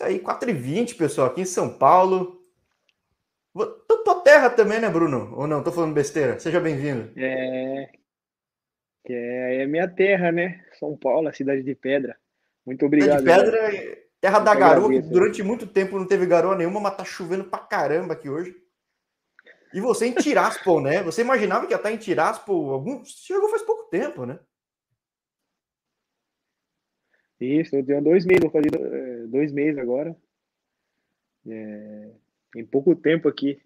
Isso aí, 4h20, pessoal, aqui em São Paulo. Tua terra também, né, Bruno? Ou não? Tô falando besteira. Seja bem-vindo. É, é, é minha terra, né? São Paulo, a cidade de Pedra. Muito obrigado. Cidade de Pedra, né? terra da garoa, durante muito tempo não teve garoa nenhuma, mas tá chovendo pra caramba aqui hoje. E você em Tiraspol, né? Você imaginava que ia estar em Tiraspol algum. Chegou faz pouco tempo, né? Isso, eu tenho dois meses, é, dois meses agora. É, em pouco tempo aqui.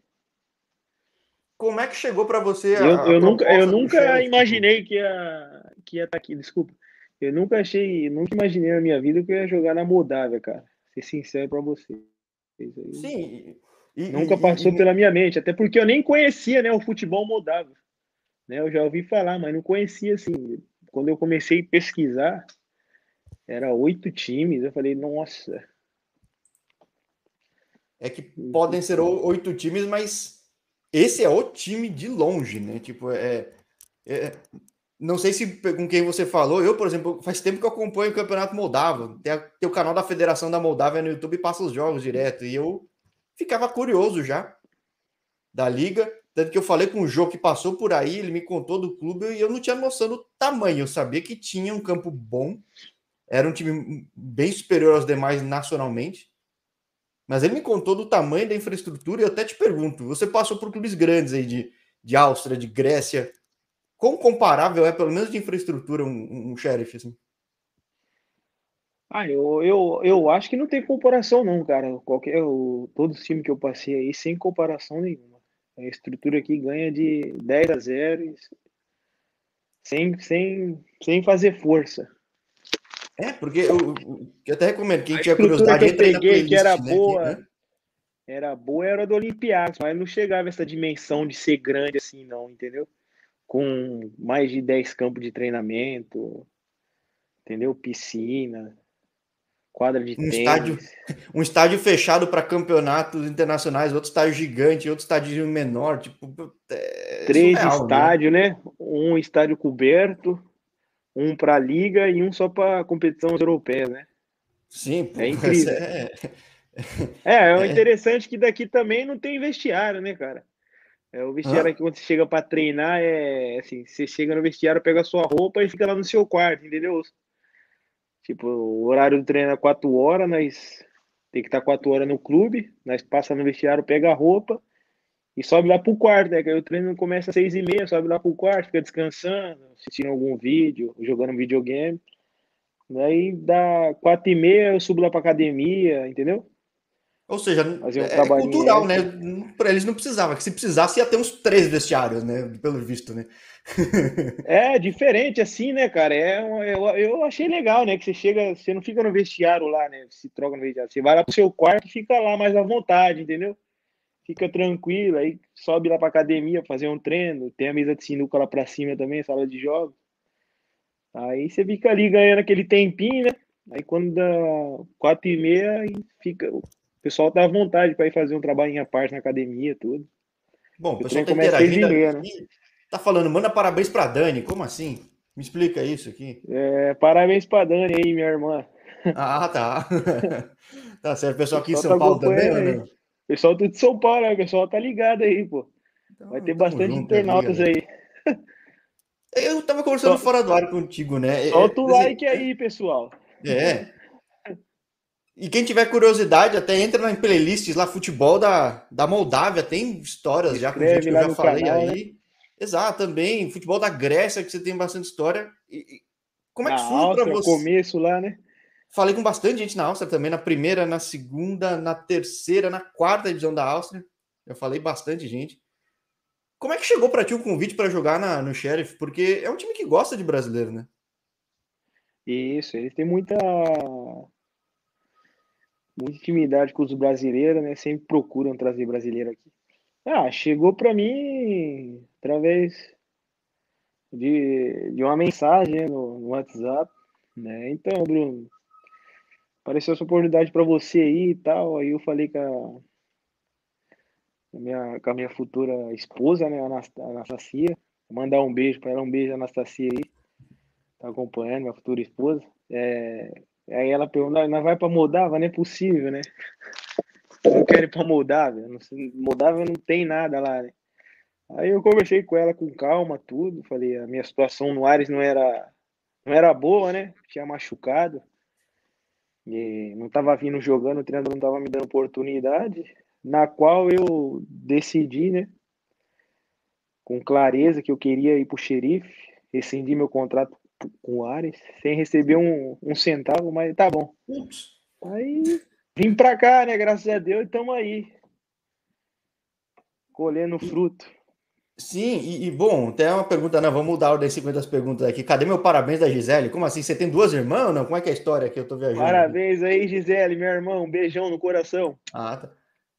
Como é que chegou para você? Eu, eu nunca, eu nunca imaginei que ia, que ia estar tá aqui. Desculpa. Eu nunca achei, nunca imaginei na minha vida que eu ia jogar na Moldávia, cara. Ser sincero para você. Sim. E, nunca e, passou e, pela minha mente, até porque eu nem conhecia, né, o futebol moldavo. Né, eu já ouvi falar, mas não conhecia assim. Quando eu comecei a pesquisar, era oito times. Eu falei, nossa. É que podem ser oito times, mas esse é o time de longe, né? Tipo, é, é, não sei se com quem você falou. Eu, por exemplo, faz tempo que eu acompanho o Campeonato Moldavo. Tem, a, tem o canal da Federação da Moldávia no YouTube e passa os jogos direto. E eu ficava curioso já da liga. Tanto que eu falei com o Jô que passou por aí, ele me contou do clube e eu não tinha noção do tamanho. Eu sabia que tinha um campo bom, era um time bem superior aos demais nacionalmente. Mas ele me contou do tamanho da infraestrutura e eu até te pergunto: você passou por clubes grandes aí de, de Áustria, de Grécia. Quão comparável é, pelo menos de infraestrutura, um, um sheriff assim? Ah, eu, eu, eu acho que não tem comparação, não, cara. Qualquer, o, todos os times que eu passei aí, sem comparação nenhuma. A estrutura aqui ganha de 10 a 0 sem, sem, sem fazer força. É, porque eu, eu até recomendo, quem a tiver curiosidade, que eu peguei playlist, que era né, boa, que, era boa, era do Olympiacos, mas não chegava essa dimensão de ser grande assim, não, entendeu? Com mais de 10 campos de treinamento, entendeu? Piscina, quadra de um tênis. Estádio, um estádio fechado para campeonatos internacionais, outro estádio gigante, outro estádio menor, tipo... É Três né? estádios, né? né? Um estádio coberto, um para a liga e um só para competição europeia, né? Sim, é incrível. É... é, é, é interessante que daqui também não tem vestiário, né, cara? É, o vestiário aqui, quando você chega para treinar, é assim: você chega no vestiário, pega a sua roupa e fica lá no seu quarto, entendeu? Tipo, o horário do treino é 4 horas, nós tem que estar 4 horas no clube, nós passa no vestiário, pega a roupa e sobe lá pro quarto, né? Que aí o treino começa às seis e meia, sobe lá pro quarto, fica descansando, assistindo algum vídeo, jogando videogame. Daí dá quatro e meia, eu subo lá pra academia, entendeu? Ou seja, um é cultural, né? Para eles não precisava, que se precisasse ia ter uns três vestiários, né? Pelo visto, né? é diferente assim, né, cara? É, eu, eu achei legal, né? Que você chega, você não fica no vestiário lá, né? Se troca no vestiário, você vai lá pro seu quarto e fica lá mais à vontade, entendeu? Fica tranquilo, aí sobe lá para academia fazer um treino, tem a mesa de sinuca lá para cima também, sala de jogos. Aí você fica ali ganhando aquele tempinho, né? Aí quando dá quatro e meia, aí fica, o pessoal tá à vontade para ir fazer um trabalho à parte na academia, tudo. Bom, o pessoal tá interagindo meia, né? Tá falando, manda parabéns para Dani, como assim? Me explica isso aqui. É, parabéns para Dani aí, minha irmã. Ah, tá. tá certo, pessoal aqui em São tá Paulo também, né? O pessoal do de São Paulo, né? o pessoal tá ligado aí, pô. Então, Vai ter bastante junto, internautas aí. Eu tava conversando Só... fora do ar contigo, né? É, Solta o like aí, pessoal. É. E quem tiver curiosidade, até entra na playlists lá, futebol da, da Moldávia, tem histórias já com gente que eu já falei canal, aí. Né? Exato, também. Futebol da Grécia, que você tem bastante história. E, como é que foi para você? começo lá, né? Falei com bastante gente na Áustria também, na primeira, na segunda, na terceira, na quarta divisão da Áustria. Eu falei bastante gente. Como é que chegou para ti o convite para jogar na, no Sheriff? Porque é um time que gosta de brasileiro, né? Isso, ele tem muita muita intimidade com os brasileiros, né? Sempre procuram trazer brasileiro aqui. Ah, chegou para mim através de, de uma mensagem né, no, no WhatsApp, né? Então, Bruno, apareceu essa oportunidade para você aí e tal. Aí eu falei com a, minha, com a minha futura esposa, né, a Anastasia. Mandar um beijo para ela, um beijo, Anastasia aí. Tá acompanhando, minha futura esposa. É, Aí ela perguntou, nós vai para Moldávia? Não é possível, né? Eu não quero ir para Moldávia. Moldávia não tem nada lá, né? Aí eu conversei com ela com calma, tudo. Falei, a minha situação no Ares não era, não era boa, né? Tinha machucado. E não estava vindo jogando, o treinador não estava me dando oportunidade. Na qual eu decidi, né? Com clareza que eu queria ir para o xerife, rescindi meu contrato com o Ares, sem receber um, um centavo, mas tá bom. Aí vim para cá, né? Graças a Deus, e estamos aí. Colhendo fruto. Sim, e, e, bom, tem uma pergunta, não, vamos mudar a ordem 50 das perguntas aqui. Cadê meu parabéns da Gisele? Como assim? Você tem duas irmãs ou não? Como é que é a história que eu tô viajando? Parabéns aí, Gisele, meu irmão. Um beijão no coração. Ah, tá.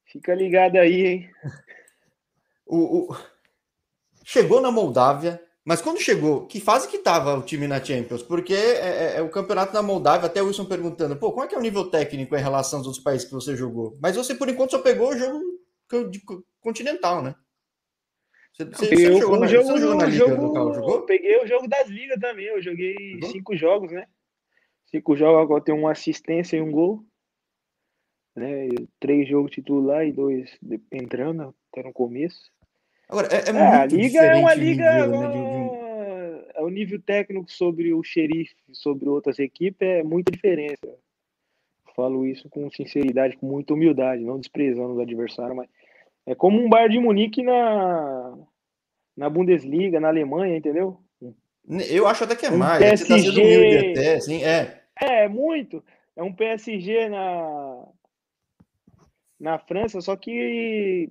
Fica ligado aí, hein? o, o... Chegou na Moldávia, mas quando chegou, que fase que tava o time na Champions? Porque é, é, é, o campeonato na Moldávia, até o Wilson perguntando, pô, como é que é o nível técnico em relação aos outros países que você jogou? Mas você, por enquanto, só pegou o jogo continental, né? Você, você, você jogou, jogo, você jogou na liga jogo, local, jogou? Peguei o jogo das ligas também. Eu joguei jogou? cinco jogos, né? Cinco jogos, agora tem uma assistência e um gol. Né? três jogos titular e dois entrando até no começo. Agora, é, é, é a liga é uma liga. Nível, né, de, de... É o nível técnico sobre o xerife, sobre outras equipes, é muita diferença. Falo isso com sinceridade, com muita humildade, não desprezando o adversário, mas é como um Bayern de Munique na, na Bundesliga, na Alemanha, entendeu? Eu acho até que é um mais. PSG... Tá até, assim, é. é, muito. É um PSG na, na França, só que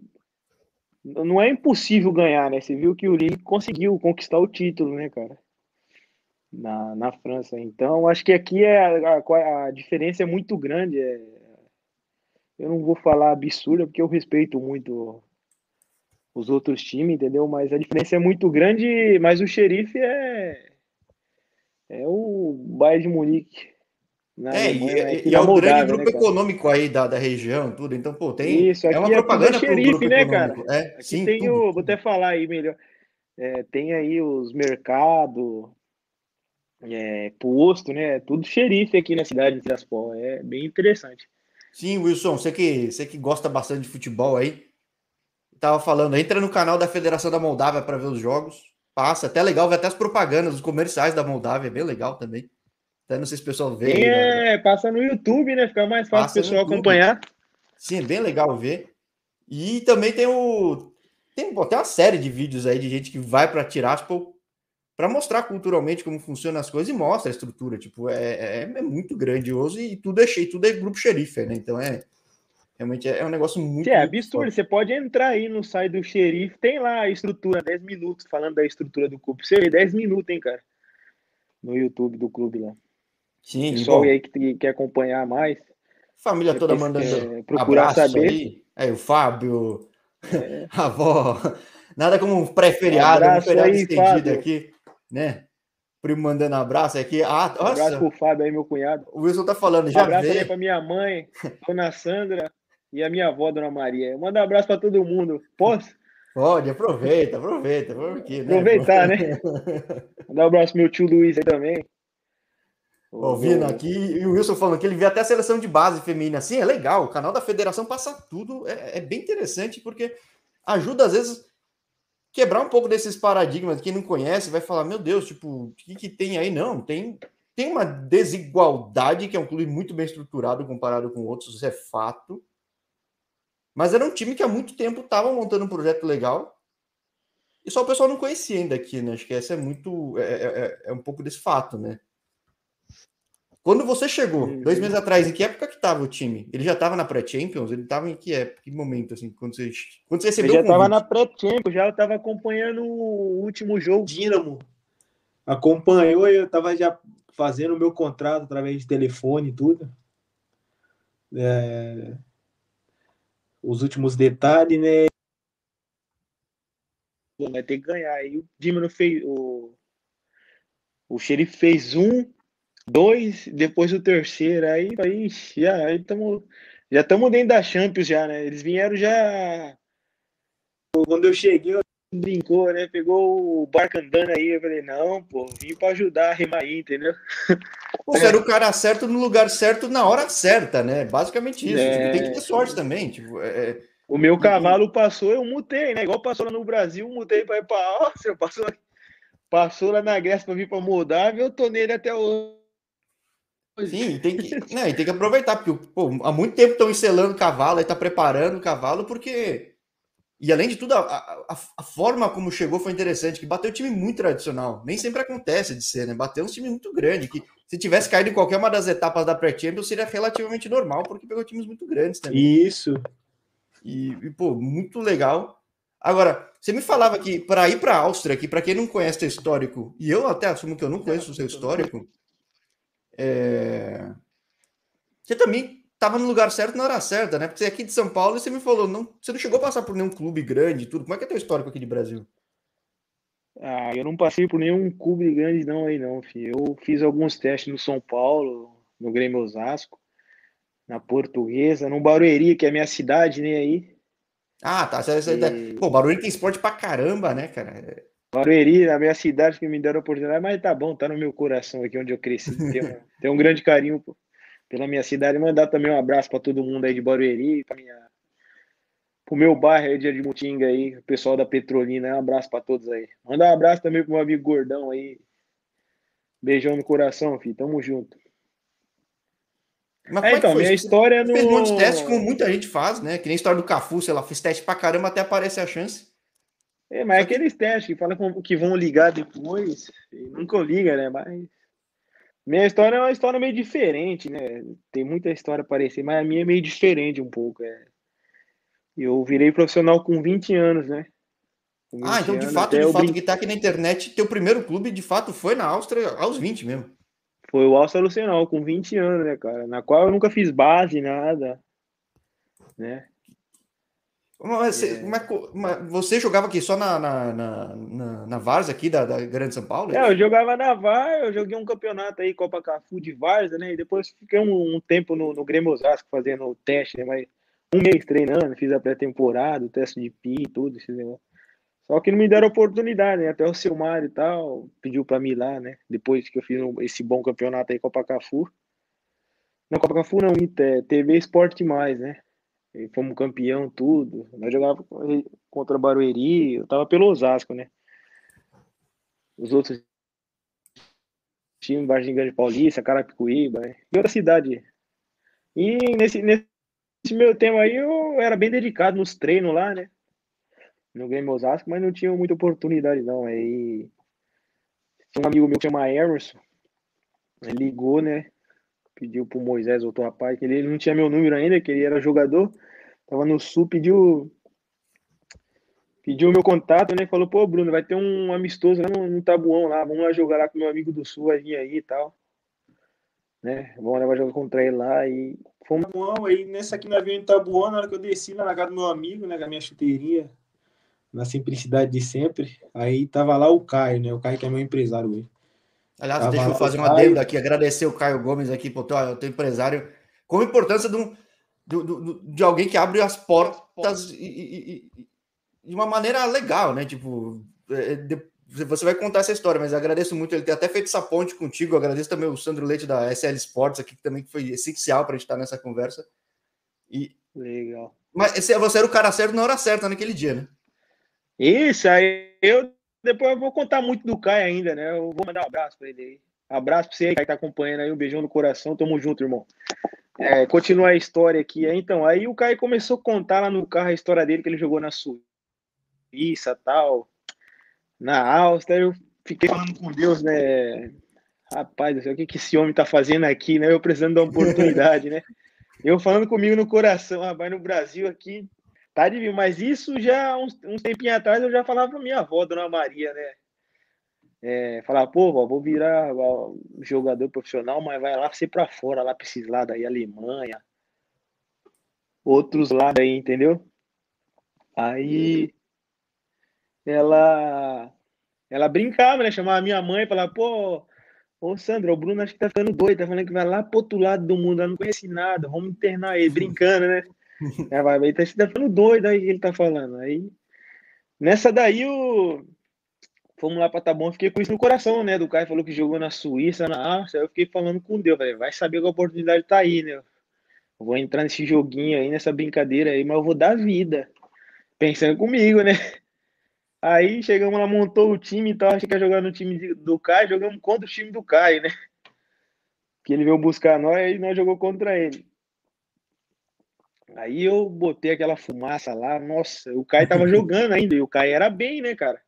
não é impossível ganhar, né? Você viu que o Lille conseguiu conquistar o título, né, cara? Na, na França. Então, acho que aqui é a, a, a diferença é muito grande. É, eu não vou falar absurda, porque eu respeito muito os outros times, entendeu? Mas a diferença é muito grande, mas o xerife é, é o Bayern de Munique. É, e, né? e é o grande grupo né, econômico aí da, da região, tudo. Então, pô, tem. Isso, aqui é uma é propaganda é xerife, né, cara? É, aqui sim, tem tudo, o. Vou até falar aí melhor. É, tem aí os mercados, é, posto, né? Tudo xerife aqui na cidade de Tiraspol. É bem interessante. Sim, Wilson, você que, você que gosta bastante de futebol aí, tava falando, entra no canal da Federação da Moldávia para ver os jogos. Passa, até legal, ver até as propagandas, os comerciais da Moldávia, é bem legal também. Até não sei se o pessoal vê. É, né? passa no YouTube, né? Fica mais fácil o pessoal acompanhar. Sim, é bem legal ver. E também tem o. Tem, tem uma série de vídeos aí de gente que vai para Tiraspol para mostrar culturalmente como funcionam as coisas e mostra a estrutura. Tipo, é, é, é muito grandioso e tudo é cheio, tudo é grupo xerife, né? Então é realmente é, um negócio muito. É absurdo. Você pode entrar aí no site do xerife, tem lá a estrutura, 10 minutos, falando da estrutura do clube. Você vê 10 minutos, hein, cara? No YouTube do clube lá. Sim, pessoal bom. aí que quer acompanhar mais. Família toda mandando procurar saber. Aí. aí, o Fábio, é. a avó. Nada como um pré-feriado, um feriado aí, estendido Fábio. aqui né? Primo mandando abraço aqui. Ah, nossa. Um abraço pro Fábio aí, meu cunhado. O Wilson tá falando, já um abraço veio. aí pra minha mãe, Dona Sandra e a minha avó, Dona Maria. Manda um abraço para todo mundo. Posso? Pode, aproveita, aproveita. Porque, né? Aproveitar, né? Mandar um abraço pro meu tio Luiz aí também. Ouvindo aqui, e o Wilson falando que ele vê até a seleção de base feminina. Assim, é legal. O canal da federação passa tudo. É, é bem interessante, porque ajuda, às vezes, quebrar um pouco desses paradigmas. Quem não conhece vai falar: meu Deus, tipo, o que, que tem aí? Não, tem, tem uma desigualdade, que é um clube muito bem estruturado comparado com outros, isso é fato. Mas era um time que há muito tempo estava montando um projeto legal. E só o pessoal não conhecia ainda aqui, né? Acho que essa é muito. É, é, é, é um pouco desse fato, né? Quando você chegou, dois meses atrás, em que época que estava o time? Ele já estava na pré-Champions? Ele estava em que época, que momento, assim, quando você, quando você recebeu Ele já estava na pré-Champions, já estava acompanhando o último jogo. Dinamo. Acompanhou e eu estava já fazendo o meu contrato através de telefone e tudo. É... Os últimos detalhes, né? Vai ter que ganhar. E o Dinamo fez... O, o xerife fez um dois, depois o terceiro, aí, aí já estamos já estamos dentro da Champions já, né? Eles vieram já. Quando eu cheguei, eu brincou, né? Pegou o barco andando aí. Eu falei, não, pô, vim pra ajudar a remar aí, entendeu? Você era o cara certo no lugar certo na hora certa, né? Basicamente isso. É... Tipo, tem que ter sorte também. Tipo, é... é o meu cavalo passou, eu mutei, né? Igual passou lá no Brasil, mutei para ir para Áustria, passou, passou lá na Grécia para vir para Moldávia, eu tô nele até hoje. Sim, tem que, né, tem que aproveitar, porque pô, há muito tempo estão encelando o cavalo, aí tá preparando o cavalo, porque. E além de tudo, a, a, a, forma como chegou foi interessante, que bateu um time muito tradicional. Nem sempre acontece de ser, né? Bateu um time muito grande, que se tivesse caído em qualquer uma das etapas da pré-champions, seria relativamente normal, porque pegou times muito grandes também. Isso. E, e pô, muito legal. Agora, você me falava que para ir para a Áustria, que para quem não conhece o histórico, e eu até assumo que eu não conheço o seu histórico, é... você também estava no lugar certo na hora certa, né? Porque você é aqui de São Paulo e você me falou, não, você não chegou a passar por nenhum clube grande tudo. Como é que é teu histórico aqui de Brasil? Ah, eu não passei por nenhum clube grande não aí não, filho. Eu fiz alguns testes no São Paulo, no Grêmio Osasco na Portuguesa, no Barueri, que é a minha cidade, né, aí. Ah, tá. E... Pô, Barueri tem esporte pra caramba, né, cara? Barueri, na minha cidade, que me deram a oportunidade, mas tá bom, tá no meu coração aqui, onde eu cresci. Tem um, tem um grande carinho pela minha cidade. Mandar também um abraço para todo mundo aí de Barueri, para minha pro meu bairro aí de Admutinga aí, o pessoal da Petrolina, um abraço para todos aí. Mandar um abraço também pro meu amigo Gordão aí. Beijão no coração, filho. Tamo junto. Mas é, então, minha história é no... Fez um monte de teste, como muita gente faz, né? Que nem a história do Cafu, sei lá, fiz teste pra caramba até aparecer a chance. É, mas é aqueles testes que falam que vão ligar depois, nunca liga, né? Mas minha história é uma história meio diferente, né? Tem muita história parecida, mas a minha é meio diferente um pouco. É. Eu virei profissional com 20 anos, né? Ah, então de fato, de fato, que tá aqui na internet, teu primeiro clube de fato foi na Áustria aos 20 mesmo. Foi o Alça Lucenol, com 20 anos, né, cara? Na qual eu nunca fiz base, nada. Né? Mas, é. mas, mas você jogava aqui só na, na, na, na, na Vars aqui da, da Grande São Paulo? É, eu jogava na Vars, eu joguei um campeonato aí, Copa Cafu de Vars, né? E depois fiquei um, um tempo no, no Grêmio Osasco fazendo o teste, né? Mas um mês treinando, fiz a pré-temporada, o teste de PI e tudo, esse negócio. Só que não me deram oportunidade, né? Até o Silmar e tal pediu para mim ir lá, né? Depois que eu fiz esse bom campeonato aí Copa Cafu. Não, Copa Cafu não, TV Esporte Mais, né? E fomos campeão, tudo. Nós jogávamos contra Barueri, eu tava pelo Osasco, né? Os outros times, Vargem Grande Paulista, Carapicuíba, né? e outra cidade. E nesse, nesse meu tempo aí eu era bem dedicado nos treinos lá, né? no Grêmio Osasco, mas não tinha muita oportunidade, não. Aí um amigo meu que chama Emerson, ligou, né? Pediu pro Moisés, outro rapaz, que ele, ele não tinha meu número ainda, que ele era jogador, tava no Sul, pediu pediu meu contato, né? Falou, pô, Bruno, vai ter um amistoso lá no, no Tabuão lá, vamos lá jogar lá com meu amigo do Sul, vai vir aí e tal. Né? Vamos levar jogar contra ele lá e fomos. Aí nessa aqui no avião em Tabuão, na hora que eu desci na casa do meu amigo, né? Com a minha chuteirinha, na simplicidade de sempre. Aí tava lá o Caio, né? O Caio que é meu empresário hoje. Aliás, tava deixa eu fazer uma adendo aqui, agradecer o Caio Gomes aqui, pô, teu, teu empresário, com a importância de, um, de, de alguém que abre as portas e, e, e, de uma maneira legal, né? Tipo, é, de, você vai contar essa história, mas agradeço muito ele ter até feito essa ponte contigo. agradeço também o Sandro Leite da SL Sports aqui, que também foi essencial para a gente estar nessa conversa. E... Legal. Mas você era o cara certo na hora certa naquele dia, né? Isso, aí eu depois eu vou contar muito do Caio ainda, né? Eu vou mandar um abraço para ele aí. Abraço para você aí que tá acompanhando aí, um beijão no coração, tamo junto, irmão. É, continua a história aqui. Então, aí o Caio começou a contar lá no carro a história dele, que ele jogou na Suíça tal, na Áustria. Eu fiquei falando com Deus, né? Rapaz, o que, que esse homem tá fazendo aqui, né? Eu precisando uma oportunidade, né? Eu falando comigo no coração, rapaz, no Brasil aqui, Tá de mas isso já uns, uns tempinhos atrás eu já falava pra minha avó, Dona Maria, né? É, falar, pô, vó, vou virar jogador profissional, mas vai lá ser para fora, lá pra esses lados aí, Alemanha, outros lados aí, entendeu? Aí ela ela brincava, né? Chamava a minha mãe e falava, pô, ô Sandra, o Bruno acho que tá ficando doido, tá falando que vai lá pro outro lado do mundo, eu não conhece nada, vamos internar ele, brincando, né? É, vai, vai tá, tá ficando doido aí que ele tá falando. Aí, Nessa daí, o... fomos lá para Tabão, fiquei com isso no coração, né? Do cara falou que jogou na Suíça, na Áustria. Eu fiquei falando com Deus, falei, vai saber que a oportunidade tá aí, né? Vou entrar nesse joguinho aí, nessa brincadeira aí, mas eu vou dar vida. Pensando comigo, né? Aí chegamos lá, montou o time e tal, que ia jogar no time do Caio, jogamos contra o time do Caio, né? Que ele veio buscar nós e nós jogou contra ele. Aí eu botei aquela fumaça lá, nossa, o Caio tava jogando ainda, e o Caio era bem, né, cara?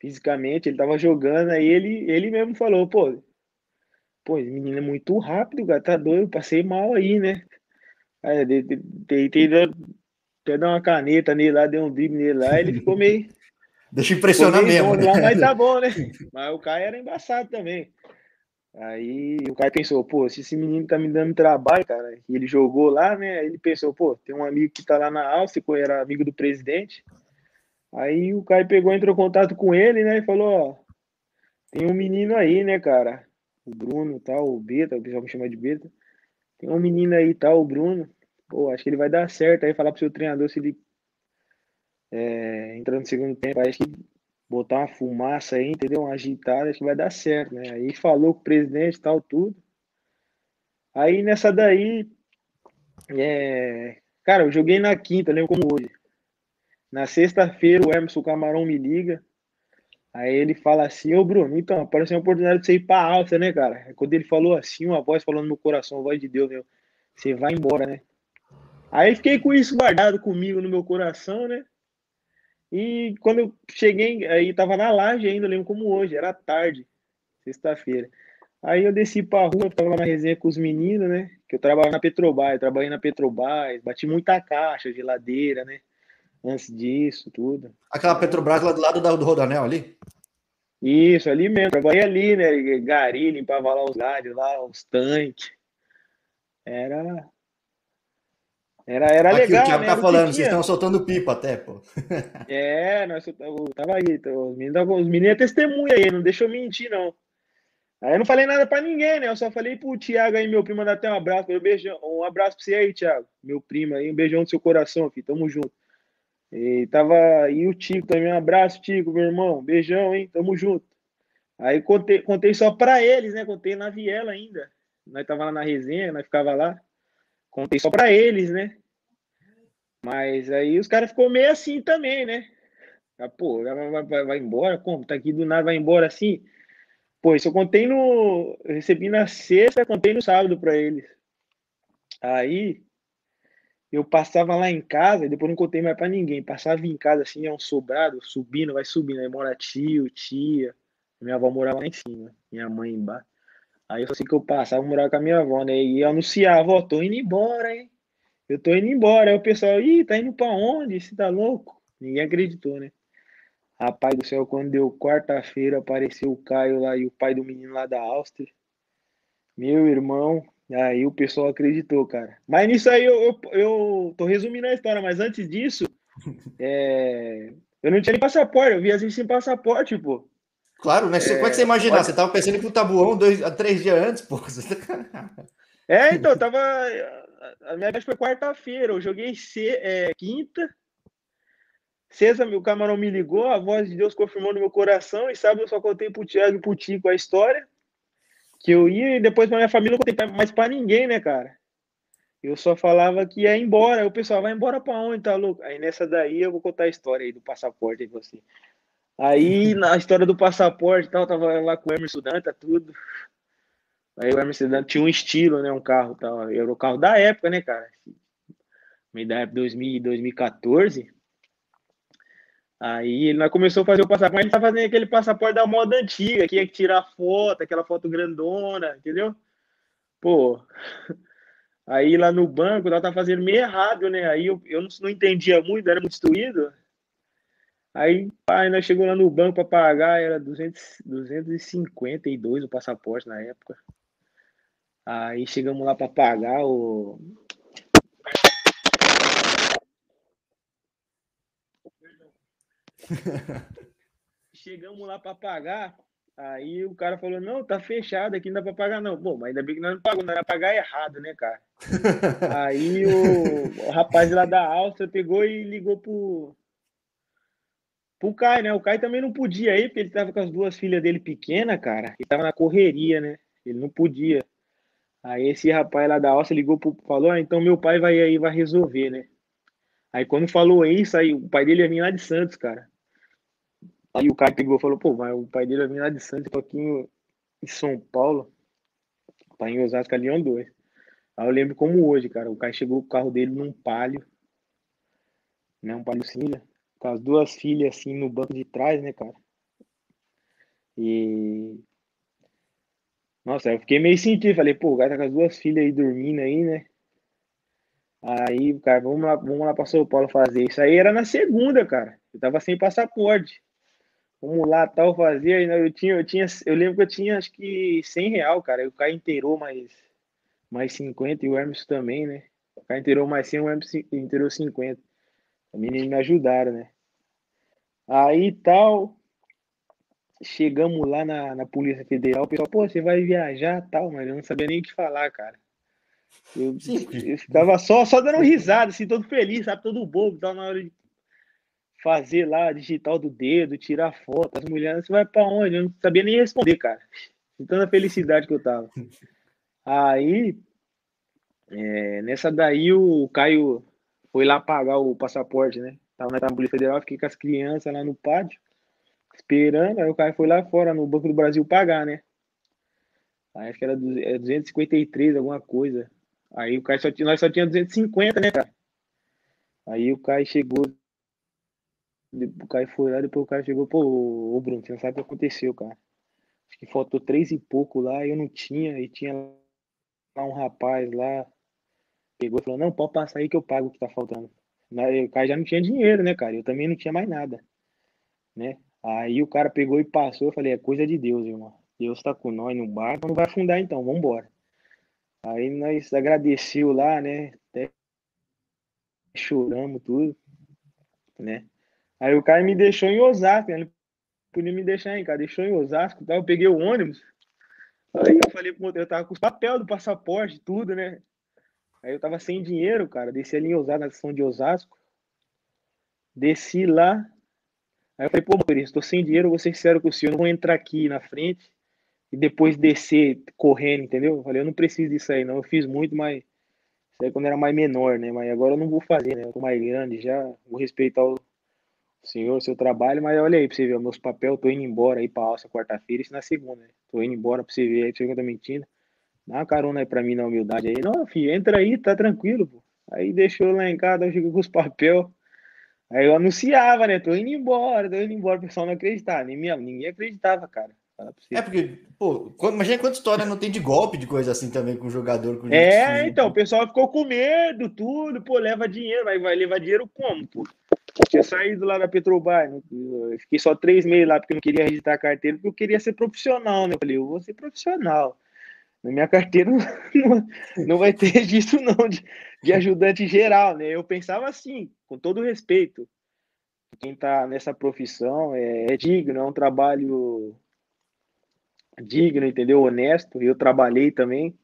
Fisicamente, ele tava jogando, aí ele, ele mesmo falou, pô, pô, esse menino é muito rápido, cara, tá doido, passei mal aí, né? Aí, tentei até dar uma caneta nele lá, deu um drible nele lá, ele ficou meio. Deixa impressionar mesmo. Né? Lá, mas tá bom, né? Mas o Caio era embaçado também. Aí o Caio pensou, pô, se esse menino tá me dando trabalho, cara, e ele jogou lá, né? Ele pensou, pô, tem um amigo que tá lá na Áustria, era amigo do presidente. Aí o Caio pegou, entrou em contato com ele, né? E falou, ó, tem um menino aí, né, cara? O Bruno, tal, o Beta, o pessoal me chama de Beta. Tem um menino aí, tal, o Bruno. Pô, acho que ele vai dar certo. Aí falar pro seu treinador se ele é, entrar no segundo tempo, acho que botar uma fumaça aí, entendeu? Uma agitada, que vai dar certo, né? Aí falou com o presidente tal, tudo. Aí nessa daí, é... cara, eu joguei na quinta, lembro como hoje. Na sexta-feira, o Emerson Camarão me liga. Aí ele fala assim, ô Bruno, então, apareceu uma oportunidade de você ir pra alta, né, cara? Quando ele falou assim, uma voz falando no meu coração, voz de Deus, meu, você vai embora, né? Aí fiquei com isso guardado comigo no meu coração, né? E quando eu cheguei, aí tava na laje ainda, lembro como hoje, era tarde, sexta-feira. Aí eu desci pra rua, tava lá na resenha com os meninos, né? Que eu trabalho na Petrobras, trabalhei na Petrobras, bati muita caixa, geladeira, né? Antes disso, tudo. Aquela Petrobras lá do lado do Rodanel ali? Isso, ali mesmo. Trabalhei ali, né? Gari, limpava lá os galhos, lá, os tanques. Era, era, era Aqui, legal. O Thiago né? tá falando, vocês estão soltando pipa até, pô. É, nós eu tava aí, então, os meninos, os meninos é testemunha aí, não deixa eu mentir, não. Aí eu não falei nada pra ninguém, né? Eu só falei pro Thiago aí, meu primo, mandar até um abraço. Um, beijão, um abraço pra você aí, Thiago. Meu primo aí, um beijão no seu coração, filho. Tamo junto. E tava. E o Tico também, um abraço, Tico, meu irmão. Beijão, hein? Tamo junto. Aí contei, contei só pra eles, né? Contei na viela ainda. Nós tava lá na resenha, nós ficava lá. Contei só para eles, né? Mas aí os caras ficou meio assim também, né? Ah, pô, vai, vai, vai, embora? Como? Tá aqui do nada, vai embora assim? Pô, isso eu contei no. Eu recebi na sexta, contei no sábado para eles. Aí eu passava lá em casa, depois não contei mais para ninguém. Passava em casa assim, é um sobrado, subindo, vai subindo. Aí mora tio, tia. Minha avó morava lá em cima, minha mãe embaixo. Aí eu assim que eu passava, morar com a minha avó, né? E eu anunciava, ó, tô indo embora, hein? Eu tô indo embora. Aí o pessoal, ih, tá indo pra onde? Você tá louco? Ninguém acreditou, né? Rapaz do céu, quando deu quarta-feira, apareceu o Caio lá e o pai do menino lá da Áustria. Meu irmão, aí o pessoal acreditou, cara. Mas nisso aí eu, eu, eu tô resumindo a história, mas antes disso, é... eu não tinha nem passaporte, eu viajei sem passaporte, pô. Claro, né? É, Como é que você imaginar? Pode... Você tava pensando em pro Tabuão dois, três dias antes, pô. é, então, tava. A minha vez foi quarta-feira, eu joguei se... é, quinta. Sexta, meu camarão me ligou, a voz de Deus confirmou no meu coração, e sabe, eu só contei pro Thiago e pro Tico a história. Que eu ia e depois pra minha família não contei mais pra ninguém, né, cara? Eu só falava que ia embora. Aí o pessoal vai embora pra onde, tá louco? Aí nessa daí eu vou contar a história aí do passaporte aí pra você. Aí, na história do passaporte tal, tava lá com o Emerson Danta, tudo. Aí o Emerson Danta tinha um estilo, né? Um carro tal. Era o carro da época, né, cara? Meio da época 2000, 2014. Aí ele começou a fazer o passaporte, ele tá fazendo aquele passaporte da moda antiga, que ia tirar foto, aquela foto grandona, entendeu? Pô. Aí lá no banco, ela tá fazendo meio errado, né? Aí eu, eu não, não entendia muito, era muito instruído. Aí, pai, nós chegou lá no banco para pagar, era 200, 252 o passaporte na época. Aí chegamos lá para pagar o. chegamos lá para pagar, aí o cara falou: Não, tá fechado aqui, não dá para pagar, não. Bom, mas ainda bem que nós não pagamos, nós ia pagar errado, né, cara? aí o, o rapaz lá da Áustria pegou e ligou pro pro Caio, né? O Caio também não podia ir, porque ele tava com as duas filhas dele pequenas, cara. Ele tava na correria, né? Ele não podia. Aí esse rapaz lá da alça ligou pro falou: ah, então meu pai vai aí, vai resolver, né? Aí quando falou isso, aí o pai dele ia vir lá de Santos, cara. Aí o Caio pegou e falou, pô, mas o pai dele vai vir lá de Santos, tô aqui em São Paulo, tá em Osasco, Leão 2. Aí eu lembro como hoje, cara, o Caio chegou com o carro dele num palio, né, um palio cinza, com as duas filhas assim no banco de trás, né, cara. E nossa, eu fiquei meio sentido, falei, pô, o cara tá com as duas filhas aí dormindo aí, né? Aí, cara, vamos lá, vamos lá pra São Paulo fazer. Isso aí era na segunda, cara. Eu tava sem passaporte. Vamos lá, tal, fazer. Eu tinha, eu tinha, eu lembro que eu tinha acho que 100 real, cara. O cara inteirou mais, mais 50 e o Hermes também, né? O cara inteirou mais 100, o Hermes inteirou 50. A menina me ajudaram, né? Aí tal, chegamos lá na, na Polícia Federal, o pessoal, pô, você vai viajar tal, mas eu não sabia nem o que falar, cara. Eu, eu ficava só, só dando risada, assim, todo feliz, sabe? Todo bobo, tava na hora de fazer lá, digital do dedo, tirar foto. As mulheres, você vai pra onde? Eu não sabia nem responder, cara. De tanta felicidade que eu tava. Aí, é, nessa daí, o Caio foi lá pagar o passaporte, né? Tava na Polícia Federal, fiquei com as crianças lá no pátio esperando. Aí o cara foi lá fora no Banco do Brasil pagar, né? Aí acho que era 253, é alguma coisa. Aí o cara só tinha, nós só tinha 250, né, cara? Aí o cara chegou. O cara foi lá, depois o cara chegou, pô, ô Bruno, você não sabe o que aconteceu, cara. Acho que faltou três e pouco lá, eu não tinha, e tinha lá um rapaz lá, pegou e falou, não, pode passar aí que eu pago o que tá faltando. O cara já não tinha dinheiro, né, cara? Eu também não tinha mais nada, né? Aí o cara pegou e passou. Eu falei: é coisa de Deus, irmão. Deus tá com nós no barco, não vai afundar então, vamos embora. Aí nós agradeceu lá, né? Até choramos tudo, né? Aí o cara me deixou em Osasco, ele podia me deixar em casa, deixou em Osasco, tá? eu peguei o ônibus. Aí eu falei eu tava com os papel do passaporte, tudo, né? Aí eu tava sem dinheiro, cara, desci ali em Osasco, na estação de Osasco. Desci lá, Aí eu falei, pô, motorista, estou sem dinheiro, vou ser sincero com o senhor, não vou entrar aqui na frente e depois descer correndo, entendeu? Eu falei, eu não preciso disso aí, não. Eu fiz muito, mas isso aí quando era mais menor, né? Mas agora eu não vou fazer, né? Eu tô mais grande já, vou respeitar o senhor, seu trabalho, mas olha aí pra você ver, meus papéis, eu tô indo embora aí pra alça quarta-feira, isso na segunda, né? Tô indo embora pra você ver aí, pra você que eu tô mentindo. Dá uma carona aí pra mim na humildade aí. Não, filho, entra aí, tá tranquilo, pô. Aí deixou lá em casa, eu chego com os papéis. Aí eu anunciava, né? Tô indo embora, tô indo embora, o pessoal não acreditava, nem minha, ninguém acreditava, cara. É porque, pô, imagina quanta história não tem de golpe, de coisa assim também com o jogador. Com é, então, o pessoal ficou com medo, tudo, pô, leva dinheiro, vai, vai levar dinheiro como, pô? Tinha saído lá da Petrobras, né? fiquei só três meses lá porque eu não queria registrar a carteira, porque eu queria ser profissional, né? Eu falei, eu vou ser profissional. Na minha carteira não, não vai ter registro, não, de, de ajudante geral, né? Eu pensava assim, com todo respeito. Quem está nessa profissão é, é, digno, é um trabalho digno, entendeu? Honesto. Eu trabalhei também,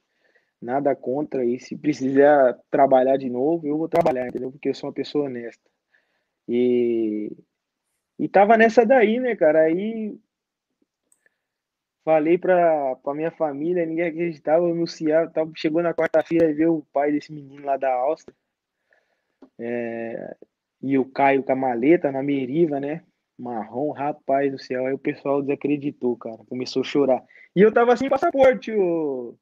nada contra. E se precisar trabalhar de novo, eu vou trabalhar, entendeu? Porque eu sou uma pessoa honesta. E, e tava nessa daí, né, cara? Aí Falei pra, pra minha família, ninguém acreditava, eu anunciava, tava, chegou na quarta-feira e ver o pai desse menino lá da Áustria. É, e o Caio com a maleta na meriva, né? Marrom, rapaz do céu. Aí o pessoal desacreditou, cara. Começou a chorar. E eu tava sem passaporte, o,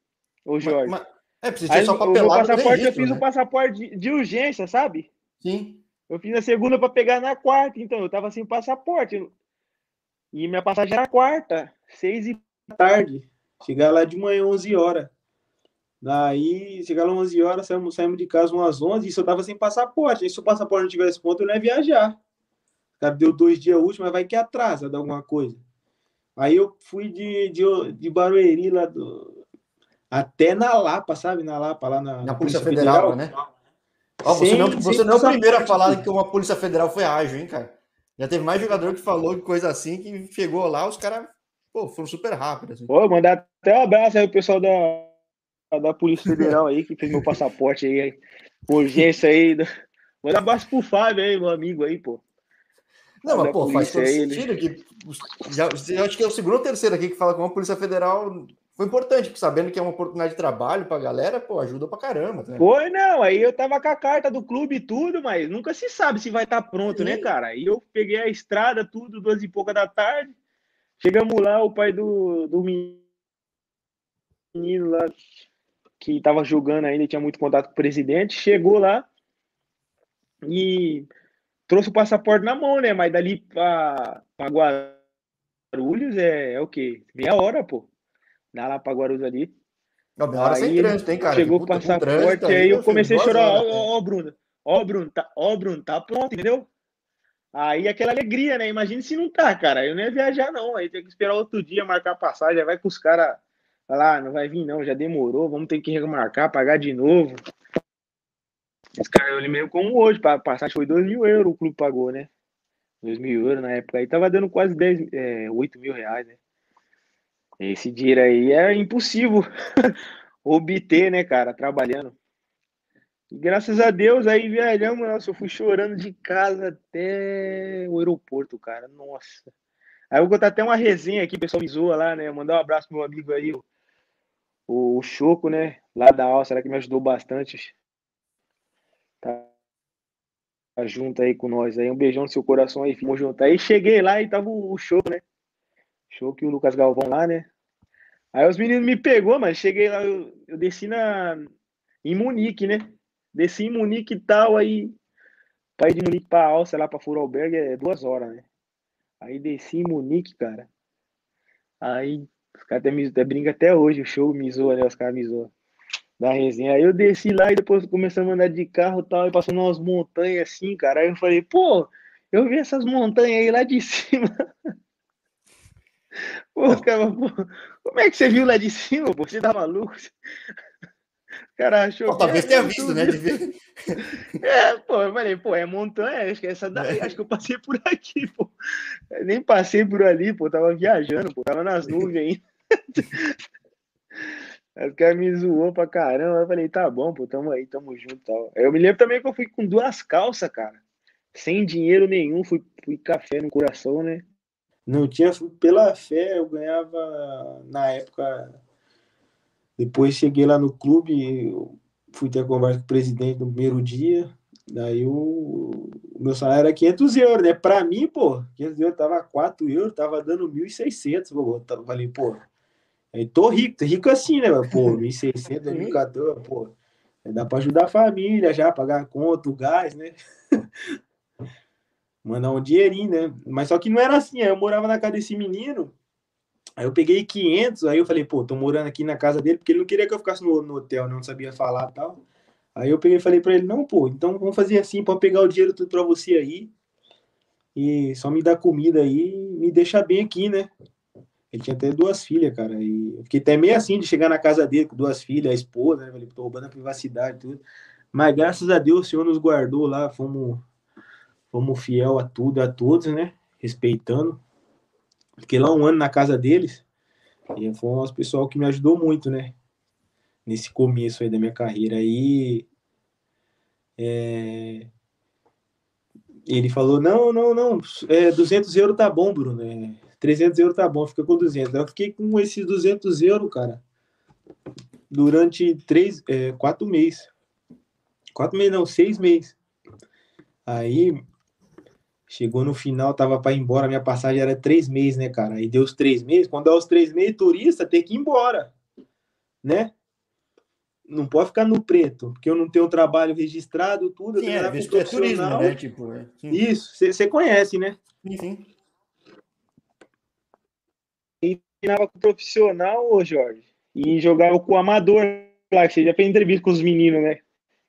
o Jorge. Mas, mas, é, precisa só papelado. O passaporte, registro, eu fiz né? o passaporte de, de, urgência, sabe? Sim. Eu fiz a segunda para pegar na quarta, então eu tava sem passaporte. E minha passagem era quarta, seis e tarde. Chegar lá de manhã, 11 horas. Daí, chegar lá 11 horas, saímos, saímos de casa umas 11 e só tava sem passaporte. E se o passaporte não tivesse ponto, eu não ia viajar. O cara deu dois dias úteis, mas vai que atrasa de alguma coisa. Aí eu fui de, de, de Barueri lá do, até na Lapa, sabe? Na Lapa, lá na, na Polícia, Polícia Federal, Federal, né? Ó, você sem, não, você não é o primeiro a falar que uma Polícia Federal foi ágil, hein, cara? Já teve mais jogador que falou de coisa assim que chegou lá, os caras Pô, foram super rápidos. Assim. Pô, mandar até um abraço aí o pessoal da, da Polícia Federal aí, que fez meu passaporte aí, urgência aí. Manda um abraço pro Fábio aí, meu amigo aí, pô. Não, mas, pô, faz todo sentido que. Já, eu acho que é o segundo ou terceiro aqui que fala com a Polícia Federal foi importante, sabendo que é uma oportunidade de trabalho pra galera, pô, ajuda pra caramba. Né? Foi, não. Aí eu tava com a carta do clube e tudo, mas nunca se sabe se vai estar tá pronto, né, né, cara? Aí eu peguei a estrada, tudo, duas e pouca da tarde. Chegamos lá, o pai do, do menino lá, que tava jogando ainda, tinha muito contato com o presidente, chegou lá e trouxe o passaporte na mão, né? Mas dali para Guarulhos é, é o quê? Meia hora, pô. Dá lá para Guarulhos ali. Não, meia hora aí, sem trânsito, hein, cara? Chegou o passaporte, aí, aí eu comecei a chorar. Ó, ó, ó, Bruno. Ó, Bruno, tá, ó, Bruno, tá pronto, entendeu? Aí aquela alegria, né? Imagina se não tá, cara. Eu não ia viajar, não. Aí tem que esperar outro dia, marcar a passagem. Aí vai com os caras lá, não vai vir, não, já demorou, vamos ter que remarcar, pagar de novo. Esse cara, eu meio como hoje, para passar, foi 2 mil euros o clube pagou, né? 2 mil euros na época aí, tava dando quase 10, é, 8 mil reais, né? Esse dinheiro aí é impossível obter, né, cara, trabalhando. E graças a Deus, aí viajamos, nossa, eu fui chorando de casa até o aeroporto, cara, nossa. Aí eu vou contar até uma resenha aqui, o pessoal me zoa lá, né, mandar um abraço pro meu amigo aí, o, o Choco, né, lá da Alça, que me ajudou bastante tá junto aí com nós aí. Um beijão no seu coração aí, vamos junto. Aí cheguei lá e tava o show, né? Show que o Lucas Galvão lá, né? Aí os meninos me pegou, mas cheguei lá, eu, eu desci na em Munique, né? Desci em Munique e tal, aí pra ir de Munique pra Alça, lá pra Furalberg, é duas horas, né? Aí desci em Munique, cara. Aí os caras até, até brincam até hoje, o show me zoa, né? Os caras me zoam da resenha. Aí eu desci lá e depois começamos a andar de carro e tal, e passando umas montanhas assim, cara. Aí eu falei, pô, eu vi essas montanhas aí lá de cima. Pô, cara, pô, como é que você viu lá de cima, pô? Você tá maluco? Cara achou. Pô, talvez tenha visto, né? De ver. É, pô, eu falei, pô, é montanha, acho que essa daí, é. acho que eu passei por aqui, pô. Eu nem passei por ali, pô, tava viajando, pô, tava nas nuvens ainda. O cara me zoou pra caramba. Eu falei, tá bom, pô, tamo aí, tamo junto tal. Eu me lembro também que eu fui com duas calças, cara. Sem dinheiro nenhum, fui, fui café no coração, né? Não tinha, pela fé, eu ganhava na época. Depois cheguei lá no clube, fui ter a conversa com o presidente no primeiro dia. Daí o, o meu salário era 500 euros, né? Pra mim, pô, 500 euros tava 4 euros, tava dando 1.600. Eu falei, pô, Aí tô rico, tô rico assim, né? Pô, 1.600, 1.014, pô. Dá pra ajudar a família já, pagar a conta, o gás, né? Mandar um dinheirinho, né? Mas só que não era assim. Aí eu morava na casa desse menino. Aí eu peguei 500. Aí eu falei, pô, tô morando aqui na casa dele, porque ele não queria que eu ficasse no, no hotel, não sabia falar e tal. Aí eu peguei e falei pra ele, não, pô, então vamos fazer assim, pode pegar o dinheiro tudo pra você aí. E só me dá comida aí me deixa bem aqui, né? Ele tinha até duas filhas, cara. E eu fiquei até meio assim de chegar na casa dele com duas filhas, a esposa, né? Falei, tô roubando a privacidade e tudo. Mas graças a Deus o Senhor nos guardou lá, fomos, fomos fiel a tudo, a todos, né? Respeitando. Fiquei lá um ano na casa deles. E foi um pessoal que me ajudou muito, né? Nesse começo aí da minha carreira. Aí. É... Ele falou: não, não, não, é, 200 euros tá bom, Bruno. É, 300 euros tá bom, fica com 200. Eu fiquei com esses 200 euros, cara, durante três, é, quatro meses. Quatro meses, não, seis meses. Aí, chegou no final, tava para ir embora, minha passagem era três meses, né, cara? Aí deu os três meses. Quando dá os três meses, turista tem que ir embora, né? Não pode ficar no preto, porque eu não tenho trabalho registrado, tudo. Sim, é, visto é turismo, né? Tipo, é, Isso, você conhece, né? Sim, sim treinava com profissional, ô Jorge, e jogava com o amador lá, que você já fez entrevista com os meninos, né?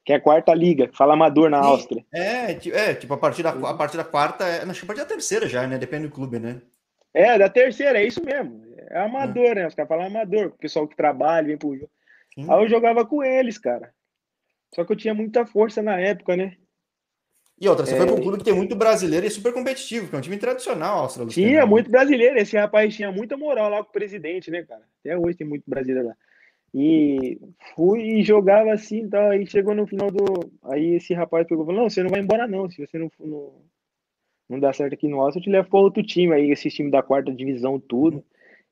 Que é a quarta liga, fala amador na Áustria. É, é, tipo, a partir da, a partir da quarta, é, acho que a partir da terceira já, né? Depende do clube, né? É, da terceira, é isso mesmo. É amador, é. né? Os caras falam amador, o pessoal que trabalha, vem pro jogo. Aí eu jogava com eles, cara. Só que eu tinha muita força na época, né? E outra, você é... foi para um clube que tem muito brasileiro e é super competitivo, que é um time tradicional australiano. Tinha muito brasileiro, esse rapaz tinha muita moral lá com o presidente, né, cara? Até hoje tem muito brasileiro lá. E fui e jogava assim, então aí chegou no final do. Aí esse rapaz pegou e falou: Não, você não vai embora, não. Se você não, não, não dá certo aqui no Alto, eu te levo para outro time aí, esse time da quarta divisão, tudo.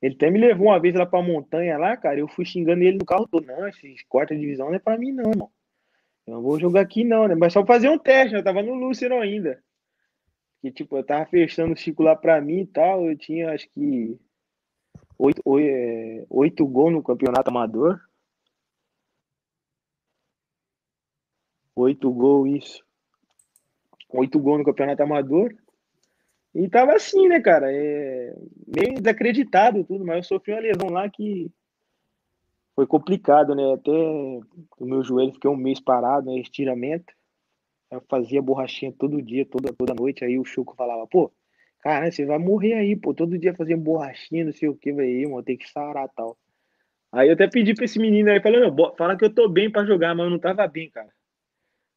Ele até me levou uma vez lá pra montanha lá, cara. Eu fui xingando ele no carro todo. Não, esse quarta divisão não é pra mim, não, irmão. Eu não vou jogar aqui, não, né? Mas só fazer um teste, né? Eu tava no Lúcero ainda. Que, tipo, eu tava fechando o ciclo lá pra mim e tal. Eu tinha, acho que, oito, oito, é, oito gols no campeonato amador. Oito gols, isso. Oito gols no campeonato amador. E tava assim, né, cara? É... Meio desacreditado tudo, mas eu sofri uma lesão lá que foi complicado, né? Até o meu joelho fiquei um mês parado, né? Estiramento. Eu fazia borrachinha todo dia, toda, toda noite. Aí o Chuco falava, pô, cara, você vai morrer aí, pô. Todo dia fazendo borrachinha, não sei o que, aí, mano, tem que sarar tal. Aí eu até pedi pra esse menino aí, falando, fala que eu tô bem pra jogar, mas eu não tava bem, cara.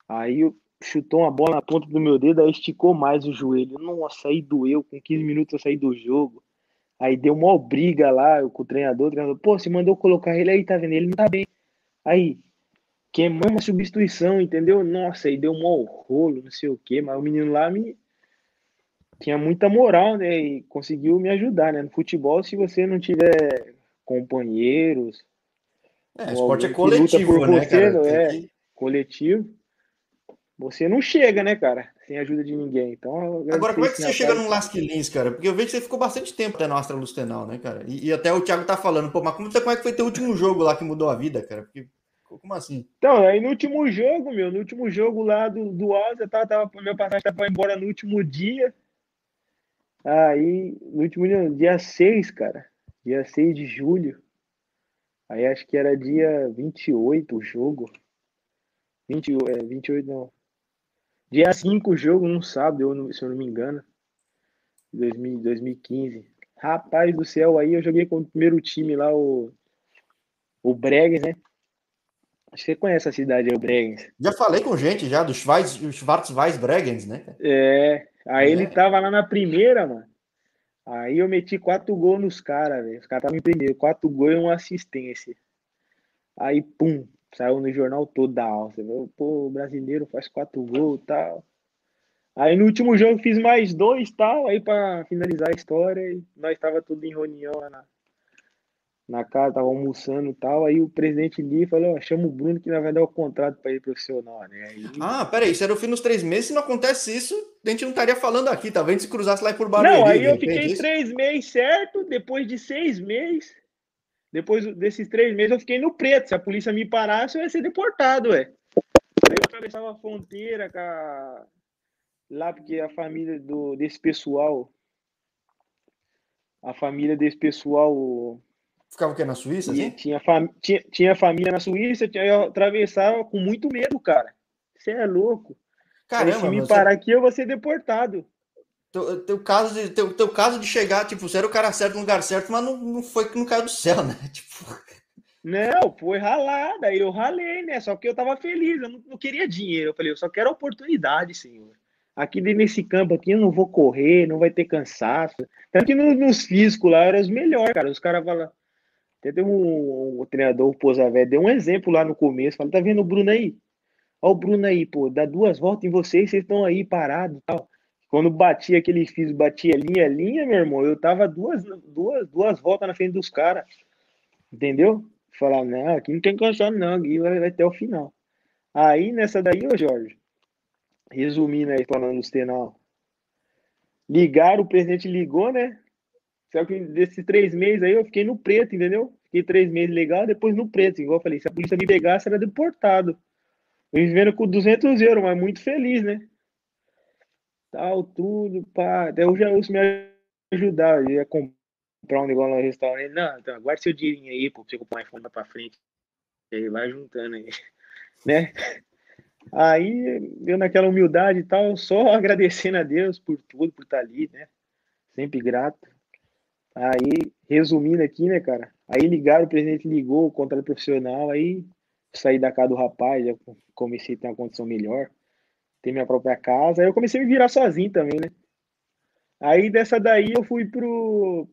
Aí chutou uma bola na ponta do meu dedo, aí esticou mais o joelho. Nossa, aí doeu. Com 15 minutos eu saí do jogo. Aí deu uma briga lá com o treinador. O treinador, pô, você mandou colocar ele aí, tá vendo? Ele não tá bem. Aí, queimamos a substituição, entendeu? Nossa, aí deu um rolo, não sei o quê. Mas o menino lá me. Tinha muita moral, né? E conseguiu me ajudar, né? No futebol, se você não tiver companheiros. É, esporte é coletivo, né, você, cara? É, que... coletivo você não chega, né, cara? Sem ajuda de ninguém. Então, Agora, como é que você chega num Lasquilins, cara? Porque eu vejo que você ficou bastante tempo até no Astra Lustenal, né, cara? E, e, até o Thiago tá falando, pô, mas como, como é que foi teu último jogo lá que mudou a vida, cara? Porque, como assim? Então, aí no último jogo, meu, no último jogo lá do, do Asa, tava, tava, meu passagem tava embora no último dia. Aí, no último dia, dia 6, cara. Dia 6 de julho. Aí acho que era dia 28 o jogo. 20, é, 28 não. Dia 5 o jogo, um sábado, se eu não me engano. 2000, 2015. Rapaz do céu, aí eu joguei com o primeiro time lá, o, o Bregues, né? Acho que você conhece a cidade aí, o Bregues. Já falei com gente já, do Schwarzweiss Bregenz, né? É, aí é. ele tava lá na primeira, mano. Aí eu meti quatro gols nos caras, velho. Os caras estavam em primeiro, quatro gols e uma assistência. Aí, pum, Saiu no jornal todo da Áustria. Pô, o brasileiro faz quatro gols e tal. Aí no último jogo fiz mais dois tal. Aí para finalizar a história, nós estava tudo em reunião lá na, na casa, tava almoçando e tal. Aí o presidente ali falou: ó, chama o Bruno que vai dar o contrato para ele profissional, né? Aí... Ah, peraí, isso era o fim dos três meses. Se não acontece isso, a gente não estaria falando aqui, tá vendo? Se cruzasse lá por Barueri. Não, aí eu fiquei três meses certo. Depois de seis meses, depois desses três meses eu fiquei no preto. Se a polícia me parasse, eu ia ser deportado, ué. Aí eu atravessava a fronteira a... lá, porque a família do, desse pessoal. A família desse pessoal. Ficava o quê? Na Suíça? Tinha, assim? tinha, fam... tinha, tinha família na Suíça, tinha, eu atravessava com muito medo, cara. Você é louco. Caramba, se me parar você... aqui, eu vou ser deportado. Teu, teu, caso de, teu, teu caso de chegar, tipo, você era o cara certo no lugar certo, mas não, não foi que não caiu do céu, né? Tipo... Não, foi ralada, eu ralei, né? Só que eu tava feliz, eu não, não queria dinheiro. Eu falei, eu só quero oportunidade, senhor. Aqui nesse campo aqui eu não vou correr, não vai ter cansaço. Tanto que no, nos físicos lá eram os melhores, cara. Os caras falam. Até tem um, um, treinador, o Posavé, deu um exemplo lá no começo. Fala, tá vendo o Bruno aí? Olha o Bruno aí, pô, dá duas voltas em vocês, vocês estão aí parados tal. Quando batia aquele físico, batia linha, linha, meu irmão, eu tava duas, duas, duas voltas na frente dos caras. Entendeu? Falar, não, aqui não tem cansado, não, aqui vai, vai até o final. Aí, nessa daí, ô Jorge, resumindo aí, falando dos tenal, ligaram, o presidente ligou, né? Só que desses três meses aí eu fiquei no preto, entendeu? Fiquei três meses legal, depois no preto. Igual eu falei, se a polícia me pegasse, era deportado. Eu vivendo com 200 euros, mas muito feliz, né? tal, tudo, pá. Até o Jailson me ajudar, eu ia comprar um negócio no restaurante. Não, então, guarde seu dinheirinho aí, pô, pra você comprar um iPhone pra frente. E aí vai juntando aí, né? Aí, eu naquela humildade e tal, só agradecendo a Deus por tudo, por estar ali, né? Sempre grato. Aí, resumindo aqui, né, cara? Aí ligaram, o presidente ligou, o contrato profissional, aí saí da casa do rapaz, já comecei a ter uma condição melhor ter minha própria casa. Aí eu comecei a me virar sozinho também, né? Aí dessa daí eu fui pro.